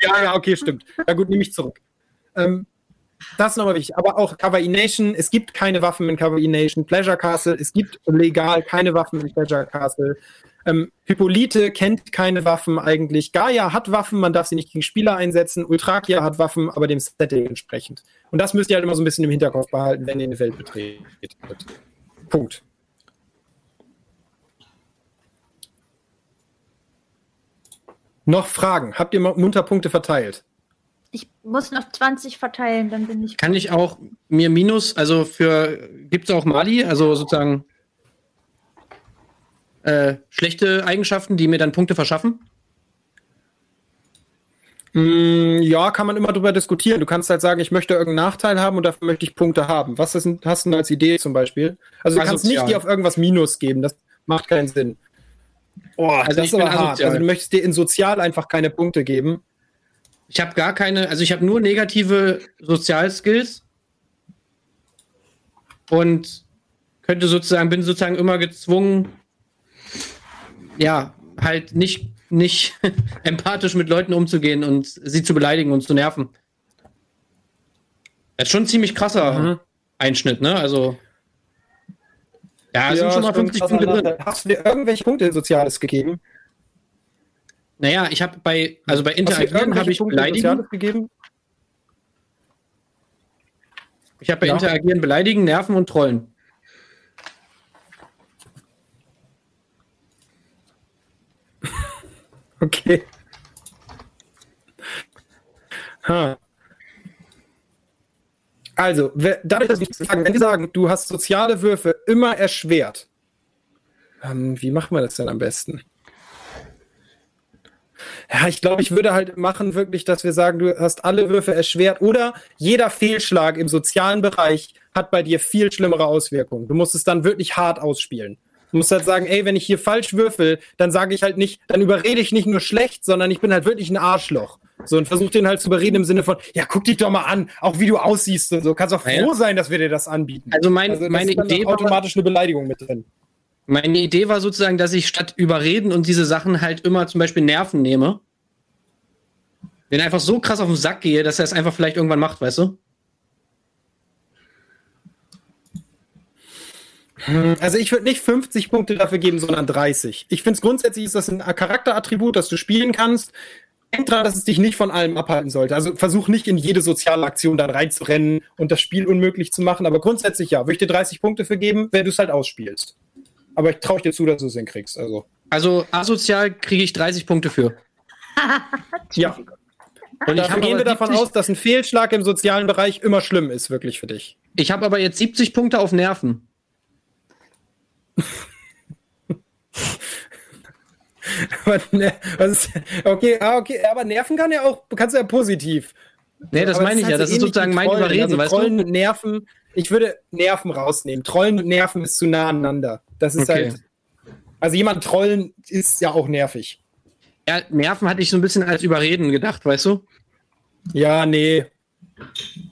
Ja, ja, okay, stimmt. Ja gut, nehme ich zurück. Ähm, das ist nochmal wichtig. Aber auch Kawaii Nation, es gibt keine Waffen in Kawaii Nation. Pleasure Castle, es gibt legal keine Waffen in Pleasure Castle. Ähm, Hippolyte kennt keine Waffen eigentlich. Gaia hat Waffen, man darf sie nicht gegen Spieler einsetzen. Ultrakia hat Waffen, aber dem Setting entsprechend. Und das müsst ihr halt immer so ein bisschen im Hinterkopf behalten, wenn ihr eine Welt betretet. Punkt. Noch Fragen? Habt ihr munter Punkte verteilt? Ich muss noch 20 verteilen, dann bin ich. Kann ich auch mir Minus, also für, gibt es auch Mali, also sozusagen äh, schlechte Eigenschaften, die mir dann Punkte verschaffen? Mm, Ja, kann man immer drüber diskutieren. Du kannst halt sagen, ich möchte irgendeinen Nachteil haben und dafür möchte ich Punkte haben. Was ist, hast du denn als Idee zum Beispiel? Also du kannst Asozial. nicht dir auf irgendwas Minus geben. Das macht keinen Sinn. Oh, Also das ist aber hart. asozial. Also du möchtest dir in Sozial einfach keine Punkte geben. Ich habe gar keine, also ich habe nur negative Sozialskills und könnte sozusagen, bin sozusagen immer gezwungen, ja, halt nicht, nicht [laughs] empathisch mit Leuten umzugehen und sie zu beleidigen und zu nerven. Das ist schon ein ziemlich krasser Mhm. Einschnitt, ne? Also. Ja, es sind schon mal stimmt, 50 krasser Punkte drin. Hast du dir irgendwelche Punkte in Soziales gegeben? Naja, ich habe bei, also bei Interagieren habe ich Punkte beleidigen. Gegeben? Ich habe bei Ja. Interagieren beleidigen, nerven und trollen. Okay. Ha. Also, dadurch, dass ich sagen, wenn die sagen, du hast soziale Würfe immer erschwert, ähm, wie machen wir das denn am besten? Ja, ich glaube, ich würde halt machen wirklich, dass wir sagen, du hast alle Würfe erschwert oder jeder Fehlschlag im sozialen Bereich hat bei dir viel schlimmere Auswirkungen. Du musst es dann wirklich hart ausspielen. Du musst halt sagen, ey, wenn ich hier falsch würfel, dann sage ich halt nicht, dann überrede ich nicht nur schlecht, sondern ich bin halt wirklich ein Arschloch. So, und versuch den halt zu überreden im Sinne von, ja, guck dich doch mal an, auch wie du aussiehst und so. Kannst auch Ja. froh sein, dass wir dir das anbieten. Also mein, das meine Idee war, automatisch eine Beleidigung mit drin. Meine Idee war sozusagen, dass ich statt überreden und diese Sachen halt immer zum Beispiel Nerven nehme. Den einfach so krass auf den Sack gehe, dass er es einfach vielleicht irgendwann macht, weißt du? Also ich würde nicht 50 Punkte dafür geben, sondern 30. Ich finde es grundsätzlich ist das ein Charakterattribut, das du spielen kannst. Denk dran, dass es dich nicht von allem abhalten sollte. Also versuch nicht in jede soziale Aktion dann reinzurennen und das Spiel unmöglich zu machen. Aber grundsätzlich ja, würde ich dir 30 Punkte für geben, wenn du es halt ausspielst. Aber ich traue dir zu, dass du es hinkriegst. Also Also asozial kriege ich 30 Punkte für. [laughs] ja. Und ich habe gehen wir davon 70 aus, dass ein Fehlschlag im sozialen Bereich immer schlimm ist, wirklich für dich. ich hab aber jetzt 70 Punkte auf Nerven. Aber, ne, ist, okay, ah, okay, aber nerven kann ja auch, kannst du ja positiv. Nee, das Aber meine ich ist ja. Das ist sozusagen mein Trollen. Überreden, also weißt Trollen du? und Nerven, ich würde Nerven rausnehmen. Trollen und Nerven ist zu nah aneinander. Das ist Okay. halt. Also jemand trollen ist ja auch nervig. Ja, Nerven hatte ich so ein bisschen als Überreden gedacht, weißt du? Ja, nee.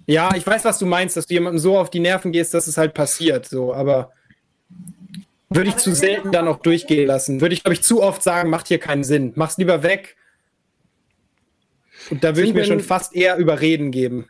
Ja, ich weiß, was du meinst, dass du jemandem so auf die Nerven gehst, dass es halt passiert. So, aber würde ich zu selten dann auch durchgehen lassen. Würde ich, glaube ich, zu oft sagen, macht hier keinen Sinn. Mach's lieber weg. Und da würde ich mir schon fast eher Überreden geben.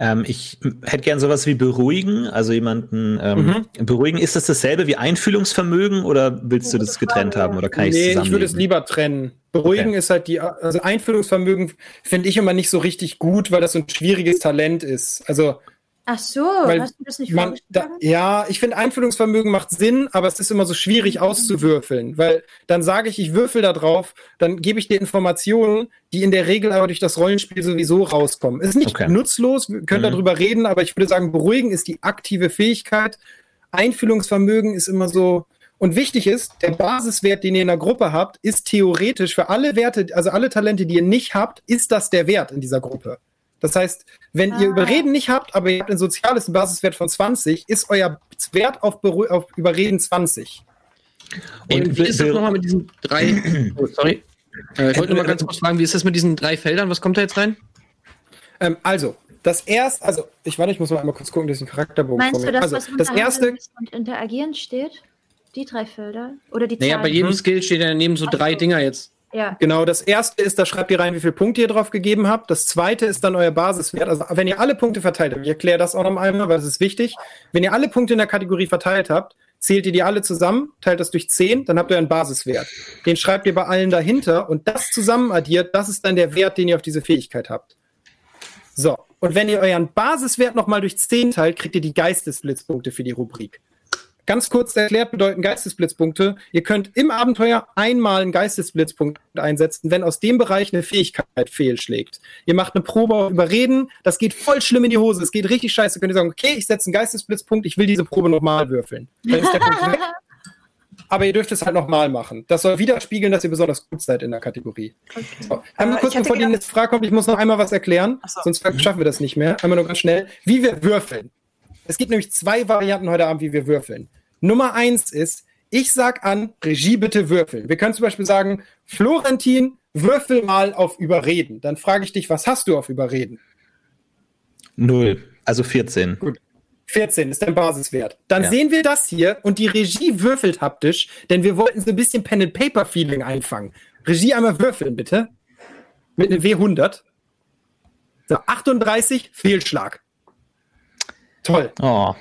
Ähm, ich hätte gern sowas wie beruhigen, also jemanden ähm, beruhigen. Ist das dasselbe wie Einfühlungsvermögen oder willst du das getrennt haben oder kann ich Nee, ich würde es lieber trennen. Beruhigen Okay. ist halt die, also Einfühlungsvermögen finde ich immer nicht so richtig gut, weil das so ein schwieriges Talent ist. Also Ach so, Weil hast du das nicht man, da, ja, ich finde Einfühlungsvermögen macht Sinn, aber es ist immer so schwierig auszuwürfeln, weil dann sage ich, ich würfel da drauf, dann gebe ich dir Informationen, die in der Regel aber durch das Rollenspiel sowieso rauskommen. Ist nicht Okay. nutzlos, wir können Mhm. darüber reden, aber ich würde sagen, beruhigen ist die aktive Fähigkeit. Einfühlungsvermögen ist immer so. Und wichtig ist, der Basiswert, den ihr in der Gruppe habt, ist theoretisch für alle Werte, also alle Talente, die ihr nicht habt, ist das der Wert in dieser Gruppe. Das heißt, wenn ihr Ah. Überreden nicht habt, aber ihr habt ein soziales einen Basiswert von 20, ist euer Wert auf, Beru auf Überreden 20. Und Und wie ist das nochmal mit diesen drei? [clears throat] Oh, sorry. Äh, ich wollte nur mal ganz kurz fragen, wie ist das mit diesen drei Feldern? Was kommt da jetzt rein? Ähm, also, das erste, also, ich warte, ich muss mal einmal kurz gucken, dass ich einen Charakterbogen Meinst vor du mir- das, Also, was das erste, und Interagieren steht? Die drei Felder? Oder die Naja, Zahlen? bei jedem Skill steht daneben so drei Dinger jetzt. Ja. Genau, das erste ist, da schreibt ihr rein, wie viele Punkte ihr drauf gegeben habt. Das zweite ist dann euer Basiswert. Also wenn ihr alle Punkte verteilt habt, ich erkläre das auch noch einmal, weil das ist wichtig. Wenn ihr alle Punkte in der Kategorie verteilt habt, zählt ihr die alle zusammen, teilt das durch 10, dann habt ihr einen Basiswert. Den schreibt ihr bei allen dahinter und das zusammen addiert, das ist dann der Wert, den ihr auf diese Fähigkeit habt. So, und wenn ihr euren Basiswert nochmal durch 10 teilt, kriegt ihr die Geistesblitzpunkte für die Rubrik. Ganz kurz erklärt bedeuten Geistesblitzpunkte, ihr könnt im Abenteuer einmal einen Geistesblitzpunkt einsetzen, wenn aus dem Bereich eine Fähigkeit fehlschlägt. Ihr macht eine Probe auf Überreden, das geht voll schlimm in die Hose, es geht richtig scheiße. Könnt ihr sagen, okay, ich setze einen Geistesblitzpunkt, ich will diese Probe nochmal würfeln. Dann ist der Punkt weg. [laughs] Aber ihr dürft es halt nochmal machen. Das soll widerspiegeln, dass ihr besonders gut seid in der Kategorie. So. Einmal kurz, bevor die nächste Frage kommt, ich muss noch einmal was erklären, so. sonst schaffen wir das nicht mehr. Einmal nur ganz schnell. Wie wir würfeln. Es gibt nämlich zwei Varianten heute Abend, wie wir würfeln. Nummer eins ist, ich sag an, Regie bitte würfeln. Wir können zum Beispiel sagen, Florentin, würfel mal auf Überreden. Dann frage ich dich, was hast du auf Überreden? Null. Also 14. 14 ist dein Basiswert. Dann Ja. sehen wir das hier und die Regie würfelt haptisch, denn wir wollten so ein bisschen Pen-and-Paper-Feeling einfangen. Regie einmal würfeln, bitte. Mit einem W100. So, 38, Fehlschlag. Toll. Oh.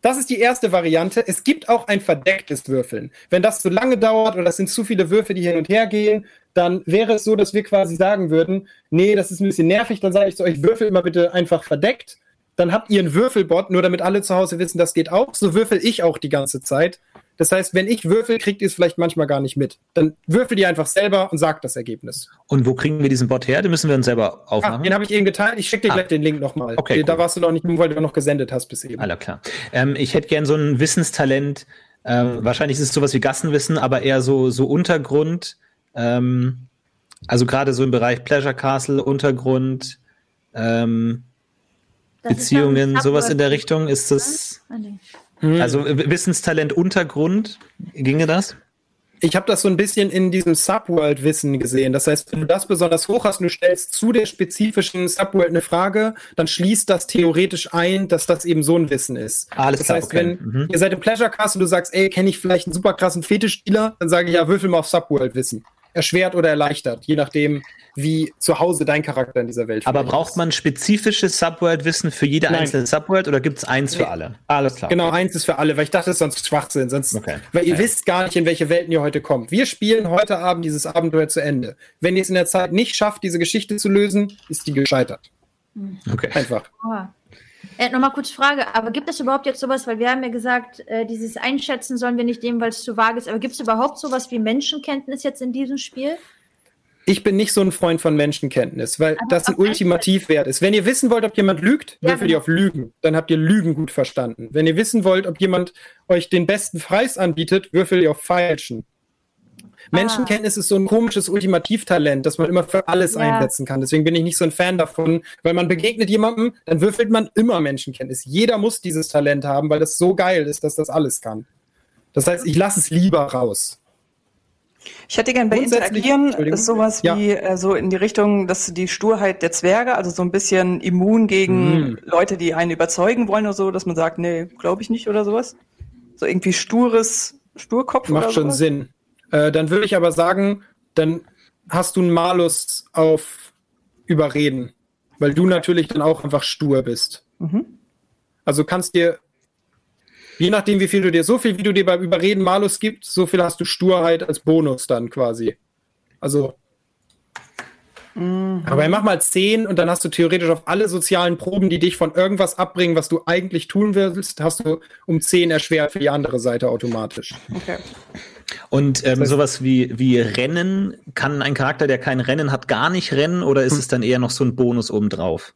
Das ist die erste Variante. Es gibt auch ein verdecktes Würfeln. Wenn das zu lange dauert oder es sind zu viele Würfe, die hin und her gehen, dann wäre es so, dass wir quasi sagen würden, nee, das ist ein bisschen nervig, dann sage ich zu euch, würfel immer bitte einfach verdeckt. Dann habt ihr einen Würfelbot, nur damit alle zu Hause wissen, das geht auch. So würfel ich auch die ganze Zeit. Das heißt, wenn ich würfel, kriegt ihr es vielleicht manchmal gar nicht mit. Dann würfelt ihr einfach selber und sagt das Ergebnis. Und wo kriegen wir diesen Bot her? Den müssen wir uns selber Ah, aufmachen. den habe ich eben geteilt. Ich schicke dir Ah. gleich den Link nochmal. Okay, Da cool. warst du noch nicht, weil du noch gesendet hast bis eben. Alles klar. Ähm, ich hätte gern so ein Wissenstalent. Ähm, wahrscheinlich ist es sowas wie Gassenwissen, aber eher so, so Untergrund. Ähm, also gerade so im Bereich Pleasure Castle, Untergrund, ähm, Beziehungen, sowas in der Richtung. Ist das, Ah, nee. Also W- Wissenstalent Untergrund, ginge das? Ich habe das so ein bisschen in diesem Subworld-Wissen gesehen. Das heißt, wenn du das besonders hoch hast und du stellst zu der spezifischen Subworld eine Frage, dann schließt das theoretisch ein, dass das eben so ein Wissen ist. Alles das klar, heißt, okay. wenn Mhm. ihr seid im Pleasure Cast und du sagst, ey, kenne ich vielleicht einen super krassen Fetischspieler, dann sage ich ja, würfel mal auf Subworld-Wissen. Erschwert oder erleichtert, je nachdem, wie zu Hause dein Charakter in dieser Welt Aber vielleicht braucht ist. man spezifisches Subworld-Wissen für jede Nein. einzelne Subworld oder gibt es eins für Nee. alle? Alles klar. Genau, eins ist für alle, weil ich dachte, das ist sonst Schwachsinn. Sonst, Okay. Weil ihr Ja. wisst gar nicht, in welche Welten ihr heute kommt. Wir spielen heute Abend dieses Abenteuer zu Ende. Wenn ihr es in der Zeit nicht schafft, diese Geschichte zu lösen, ist die gescheitert. Okay. Einfach. Aua. Äh, Nochmal kurz Frage, aber gibt es überhaupt jetzt sowas, weil wir haben ja gesagt, äh, dieses Einschätzen sollen wir nicht nehmen, weil es zu vage ist, aber gibt es überhaupt sowas wie Menschenkenntnis jetzt in diesem Spiel? Ich bin nicht so ein Freund von Menschenkenntnis, weil Aber das ein Ultimativwert ist. Wenn ihr wissen wollt, ob jemand lügt, Ja, würfelt genau. ihr auf Lügen. Dann habt ihr Lügen gut verstanden. Wenn ihr wissen wollt, ob jemand euch den besten Preis anbietet, würfelt ihr auf Falschen. Menschenkenntnis ist so ein komisches Ultimativtalent, das man immer für alles Ja. einsetzen kann. Deswegen bin ich nicht so ein Fan davon, weil man begegnet jemandem, dann würfelt man immer Menschenkenntnis. Jeder muss dieses Talent haben, weil das so geil ist, dass das alles kann. Das heißt, ich lasse es lieber raus. Ich hätte gern bei Interagieren sowas Ja. wie äh, so in die Richtung, dass die Sturheit der Zwerge, also so ein bisschen immun gegen Mhm. Leute, die einen überzeugen wollen oder so, dass man sagt, nee, glaube ich nicht oder sowas. So irgendwie stures Sturkopf Macht schon sowas. Sinn. Äh, dann würde ich aber sagen, dann hast du einen Malus auf Überreden, weil du natürlich dann auch einfach stur bist. Mhm. Also kannst dir, je nachdem, wie viel du dir, so viel wie du dir beim Überreden Malus gibst, so viel hast du Sturheit als Bonus dann quasi. Also. Aber mach mal 10 und dann hast du theoretisch auf alle sozialen Proben, die dich von irgendwas abbringen, was du eigentlich tun willst, hast du um 10 erschwert für die andere Seite automatisch. Okay. Und ähm, sowas wie, wie Rennen, kann ein Charakter, der kein Rennen hat, gar nicht rennen oder ist es dann eher noch so ein Bonus obendrauf?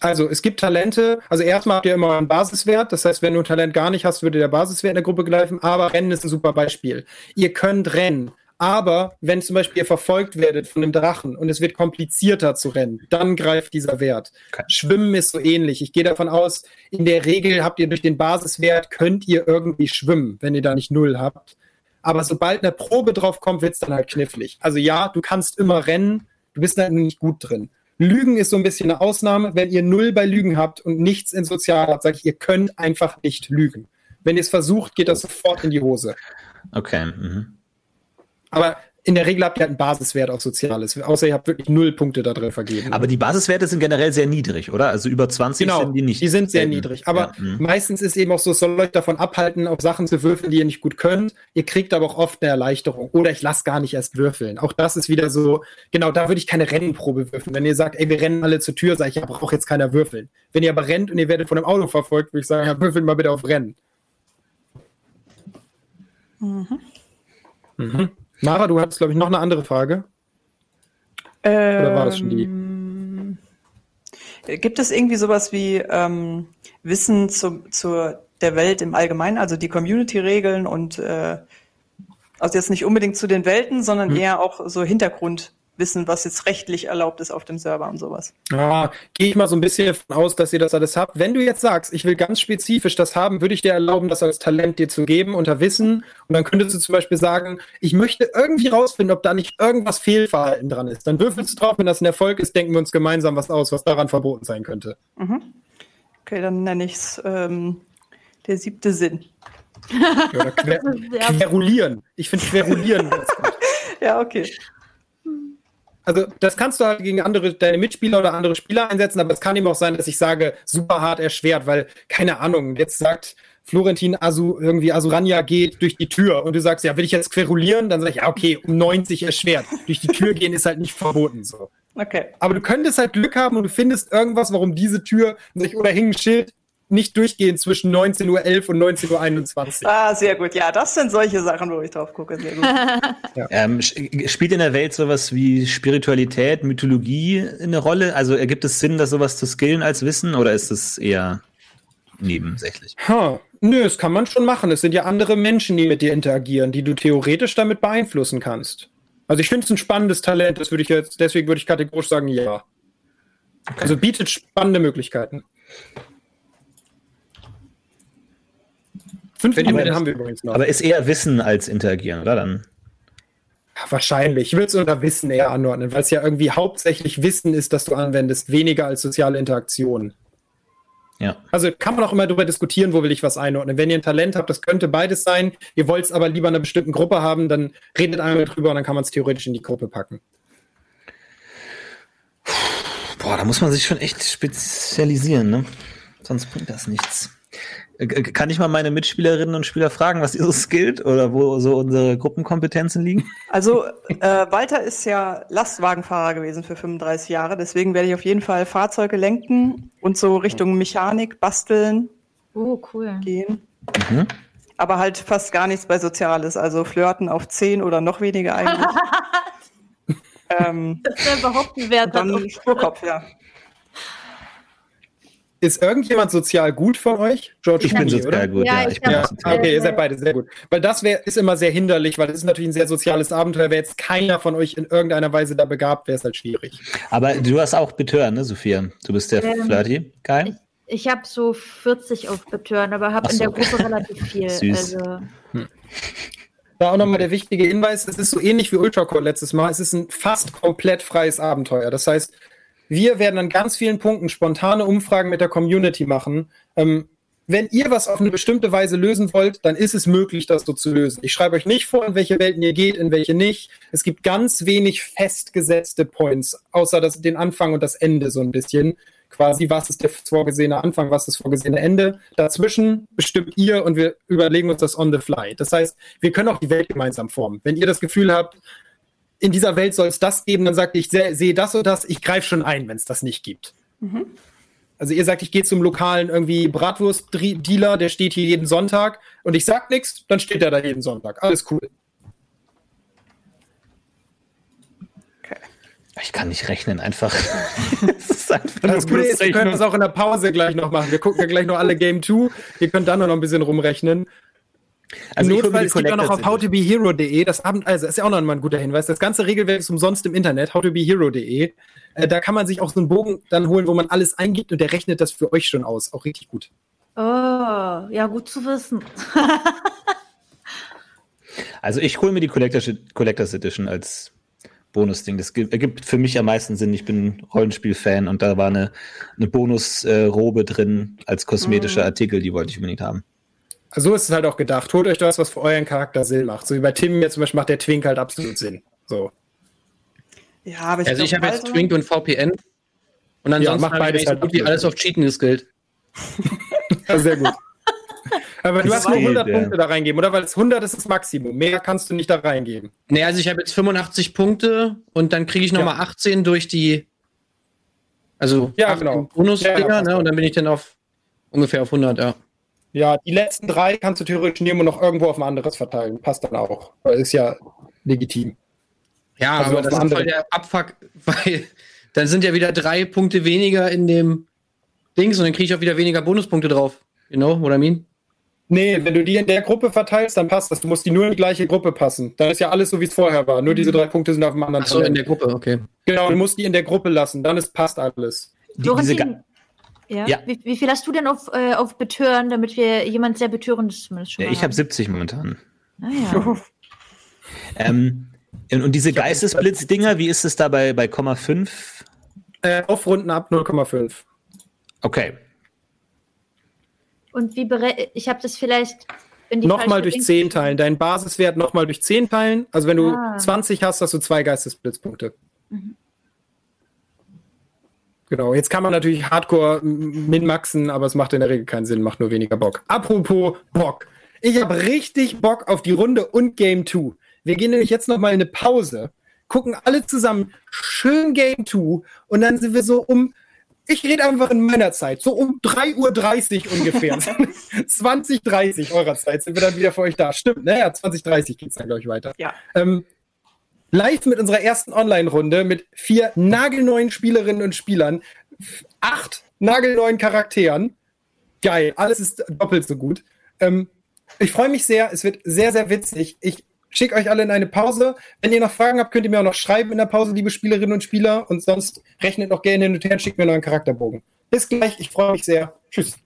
Also es gibt Talente, also erstmal habt ihr immer einen Basiswert, das heißt, wenn du ein Talent gar nicht hast, würde der Basiswert in der Gruppe greifen, aber Rennen ist ein super Beispiel. Ihr könnt rennen, aber wenn zum Beispiel ihr verfolgt werdet von einem Drachen und es wird komplizierter zu rennen, dann greift dieser Wert. Okay. Schwimmen ist so ähnlich. Ich gehe davon aus, in der Regel habt ihr durch den Basiswert, könnt ihr irgendwie schwimmen, wenn ihr da nicht null habt. Aber sobald eine Probe drauf kommt, wird's dann halt knifflig. Also ja, du kannst immer rennen, du bist da nicht gut drin. Lügen ist so ein bisschen eine Ausnahme. Wenn ihr null bei Lügen habt und nichts in Sozial habt, sage ich, ihr könnt einfach nicht lügen. Wenn ihr es versucht, geht das sofort in die Hose. Okay. Mhm. Aber in der Regel habt ihr halt einen Basiswert auf Soziales, außer ihr habt wirklich null Punkte da drin vergeben. Aber die Basiswerte sind generell sehr niedrig, oder? Also über 20 genau, sind die nicht. Die sind sehr selten. niedrig. Aber Ja, mhm. meistens ist eben auch so, es soll euch davon abhalten, auf Sachen zu würfeln, die ihr nicht gut könnt. Ihr kriegt aber auch oft eine Erleichterung. Oder ich lasse gar nicht erst würfeln. Auch das ist wieder so, genau, da würde ich keine Rennenprobe würfeln. Wenn ihr sagt, ey, wir rennen alle zur Tür, sage ich, ja, braucht jetzt keiner würfeln. Wenn ihr aber rennt und ihr werdet von einem Auto verfolgt, würde ich sagen, ja, würfelt mal bitte auf Rennen. Mhm. Mara, du hattest, glaube ich, noch eine andere Frage. Oder war das schon die? Ähm, Gibt es irgendwie sowas wie ähm, Wissen zu, zur der Welt im Allgemeinen, also die Community-Regeln und äh, also jetzt nicht unbedingt zu den Welten, sondern Hm. eher auch so Hintergrundwissen, was jetzt rechtlich erlaubt ist auf dem Server und sowas. Ja, gehe ich mal so ein bisschen davon aus, dass ihr das alles habt. Wenn du jetzt sagst, ich will ganz spezifisch das haben, würde ich dir erlauben, das als Talent dir zu geben unter Wissen. Und dann könntest du zum Beispiel sagen, ich möchte irgendwie rausfinden, ob da nicht irgendwas Fehlverhalten dran ist. Dann würfelst du drauf, wenn das ein Erfolg ist, denken wir uns gemeinsam was aus, was daran verboten sein könnte. Okay, dann nenne ich es ähm, der siebte Sinn. Ja, quer, [laughs] querulieren. Ich finde querulieren ganz gut. [laughs] Ja, okay. Also das kannst du halt gegen andere, deine Mitspieler oder andere Spieler einsetzen, aber es kann eben auch sein, dass ich sage, super hart erschwert, weil, keine Ahnung, jetzt sagt Florentin Asu, irgendwie Asurania geht durch die Tür und du sagst, ja, will ich jetzt querulieren? Dann sag ich, ja, okay, um 90 erschwert. durch die Tür gehen ist halt nicht verboten so. Okay. Aber du könntest halt Glück haben und du findest irgendwas, warum diese Tür sich oder hing ein Schild nicht durchgehen zwischen 19.11 Uhr und 19.21 Uhr. Ah, sehr gut. Ja, das sind solche Sachen, wo ich drauf gucke. Sehr gut. [laughs] Ähm, sch- spielt in der Welt sowas wie Spiritualität, Mythologie eine Rolle? Also ergibt es Sinn, das sowas zu skillen als Wissen oder ist es eher nebensächlich? Ha, nö, das kann man schon machen. Es sind ja andere Menschen, die mit dir interagieren, die du theoretisch damit beeinflussen kannst. Also ich finde es ein spannendes Talent, das würde ich jetzt, deswegen würde ich kategorisch sagen, ja. Also bietet spannende Möglichkeiten. Fünf Minuten haben wir übrigens noch. Aber ist eher Wissen als Interagieren, oder dann? Ja, wahrscheinlich. Ich würde es unter Wissen eher anordnen, weil es ja irgendwie hauptsächlich Wissen ist, das du anwendest, weniger als soziale Interaktion. Ja. Also kann man auch immer darüber diskutieren, wo will ich was einordnen. Wenn ihr ein Talent habt, das könnte beides sein. Ihr wollt es aber lieber in einer bestimmten Gruppe haben, dann redet einmal drüber und dann kann man es theoretisch in die Gruppe packen. Boah, da muss man sich schon echt spezialisieren, ne? Sonst bringt das nichts. Äh, äh, Kann ich mal meine Mitspielerinnen und Spieler fragen, was ihr so skillt oder wo so unsere Gruppenkompetenzen liegen? Also, äh, Walter ist ja Lastwagenfahrer gewesen für 35 Jahre, deswegen werde ich auf jeden Fall Fahrzeuge lenken und so Richtung Mechanik, Basteln Oh, cool. gehen. Mhm. Aber halt fast gar nichts bei Soziales, also Flirten auf 10 oder noch weniger eigentlich. [laughs] ähm, Das wäre überhaupt ein Wert. dann Spurkopf, ja. Ist irgendjemand sozial gut von euch? George Ich bin Clooney, sozial gut, Ja, ja. ich Ich bin Ja, sozial. okay, ihr seid beide sehr gut. Weil das wär, ist immer sehr hinderlich, weil das ist natürlich ein sehr soziales Abenteuer. Wäre jetzt keiner von euch in irgendeiner Weise da begabt, wäre es halt schwierig. Aber du hast auch Betör, ne, Sophia? Du bist der Ähm, Flirty Guy? Ich habe so 40 auf Betören, aber habe Ach in so, der. Gruppe relativ [laughs] viel. Süß. Also, Da auch nochmal der wichtige Hinweis, es ist so ähnlich wie Ultracore letztes Mal, es ist ein fast komplett freies Abenteuer. Das heißt, wir werden an ganz vielen Punkten spontane Umfragen mit der Community machen. Ähm, wenn ihr was auf eine bestimmte Weise lösen wollt, dann ist es möglich, das so zu lösen. Ich schreibe euch nicht vor, in welche Welten ihr geht, in welche nicht. Es gibt ganz wenig festgesetzte Points, außer das, den Anfang und das Ende so ein bisschen. Quasi, was ist der vorgesehene Anfang, was ist das vorgesehene Ende. Dazwischen bestimmt ihr und wir überlegen uns das on the fly. Das heißt, wir können auch die Welt gemeinsam formen. Wenn ihr das Gefühl habt, in dieser Welt soll es das geben, dann sagt ihr, ich seh- sehe das und das, ich greife schon ein, wenn es das nicht gibt. Also ihr sagt, ich gehe zum lokalen irgendwie Bratwurst-Dealer, der steht hier jeden Sonntag und ich sag nichts, dann steht er da jeden Sonntag. Alles cool. Ich kann nicht rechnen, einfach. [laughs] [laughs] das ist einfach Das Gute ist, wir können das auch in der Pause gleich noch machen. Wir gucken ja gleich noch alle Game 2. Ihr könnt dann noch ein bisschen rumrechnen. Also Im Notfall, die es gibt auch noch auf Collectors howtobehero.de, das Abend, also ist ja auch noch mal ein guter Hinweis. Das ganze Regelwerk ist umsonst im Internet, howtobehero.de. Äh, da kann man sich auch so einen Bogen dann holen, wo man alles eingibt und der rechnet das für euch schon aus. Auch richtig gut. oh, ja, gut zu wissen. [laughs] Also ich hole mir die Collectors, Collectors Edition als Bonusding. Das gibt, ergibt für mich am meisten Sinn. Ich bin Rollenspiel-Fan und da war eine, eine Bonusrobe drin als kosmetischer Artikel, die wollte ich unbedingt haben. Also so ist es halt auch gedacht. Holt euch das, was für euren Charakter Sinn macht. So wie bei Tim jetzt zum Beispiel macht der Twink halt absolut Sinn. So. Ja, aber ich also ich habe jetzt Twink und VPN. Und ansonsten ja, macht beides halt gut wie alles auf Cheaten geskillt. [laughs] ja, sehr gut. Aber du hast nur 100 ja. Punkte da reingeben, oder? Weil es 100 ist das Maximum. Mehr kannst du nicht da reingeben. Nee, also ich habe jetzt 85 Punkte und dann kriege ich nochmal ja. 18 durch die. Also ja, genau. Bonus-Dinger, ja, ne? Und dann bin ich dann auf ungefähr auf 100, ja. Ja, die letzten drei kannst du theoretisch nehmen und noch irgendwo auf ein anderes verteilen. Passt dann auch. Weil ist ja legitim. Ja, also aber das ist voll der Abfuck, [laughs] weil dann sind ja wieder drei Punkte weniger in dem Dings und dann kriege ich auch wieder weniger Bonuspunkte drauf. You know what I mean? Nee, wenn du die in der Gruppe verteilst, dann passt das. Du musst die nur in die gleiche Gruppe passen. Dann ist ja alles so, wie es vorher war. Nur diese drei Punkte sind auf dem anderen Ach so, in der Gruppe, okay. Genau, du musst die in der Gruppe lassen. Dann ist, passt alles. Die, diese ja. ja. Wie, wie, viel hast du denn auf, äh, auf Betören, damit wir jemand sehr betörendes zumindest schon ja, Ich habe 70 momentan. Naja. [laughs] ähm, und diese Geistesblitz-Dinger, wie ist es da bei, bei 0,5? Äh, aufrunden ab 0,5. Okay. Und wie berechnet, ich habe das vielleicht nochmal durch 10 teilen. Dein Basiswert nochmal durch 10 teilen. Also wenn du ah. 20 hast, hast du zwei Geistesblitzpunkte. Mhm. Genau, jetzt kann man natürlich Hardcore minmaxen, aber es macht in der Regel keinen Sinn, macht nur weniger Bock. Apropos Bock. Ich habe richtig Bock auf die Runde und Game 2. Wir gehen nämlich jetzt nochmal in eine Pause, gucken alle zusammen schön Game 2 und dann sind wir so um ich rede einfach in meiner Zeit, so um 3.30 Uhr ungefähr. [laughs] 20.30 eurer Zeit sind wir dann wieder für euch da. Stimmt, naja, 20.30 geht es dann, glaube ich, weiter. Ja. Ähm, live mit unserer ersten Online-Runde mit vier nagelneuen Spielerinnen und Spielern, acht nagelneuen Charakteren. Geil, alles ist doppelt so gut. Ähm, ich freue mich sehr, es wird sehr, sehr witzig. Ich schicke euch alle in eine Pause. Wenn ihr noch Fragen habt, könnt ihr mir auch noch schreiben in der Pause, liebe Spielerinnen und Spieler. Und sonst rechnet noch gerne hin und her und schickt mir noch einen Charakterbogen. Bis gleich, ich freue mich sehr. Tschüss.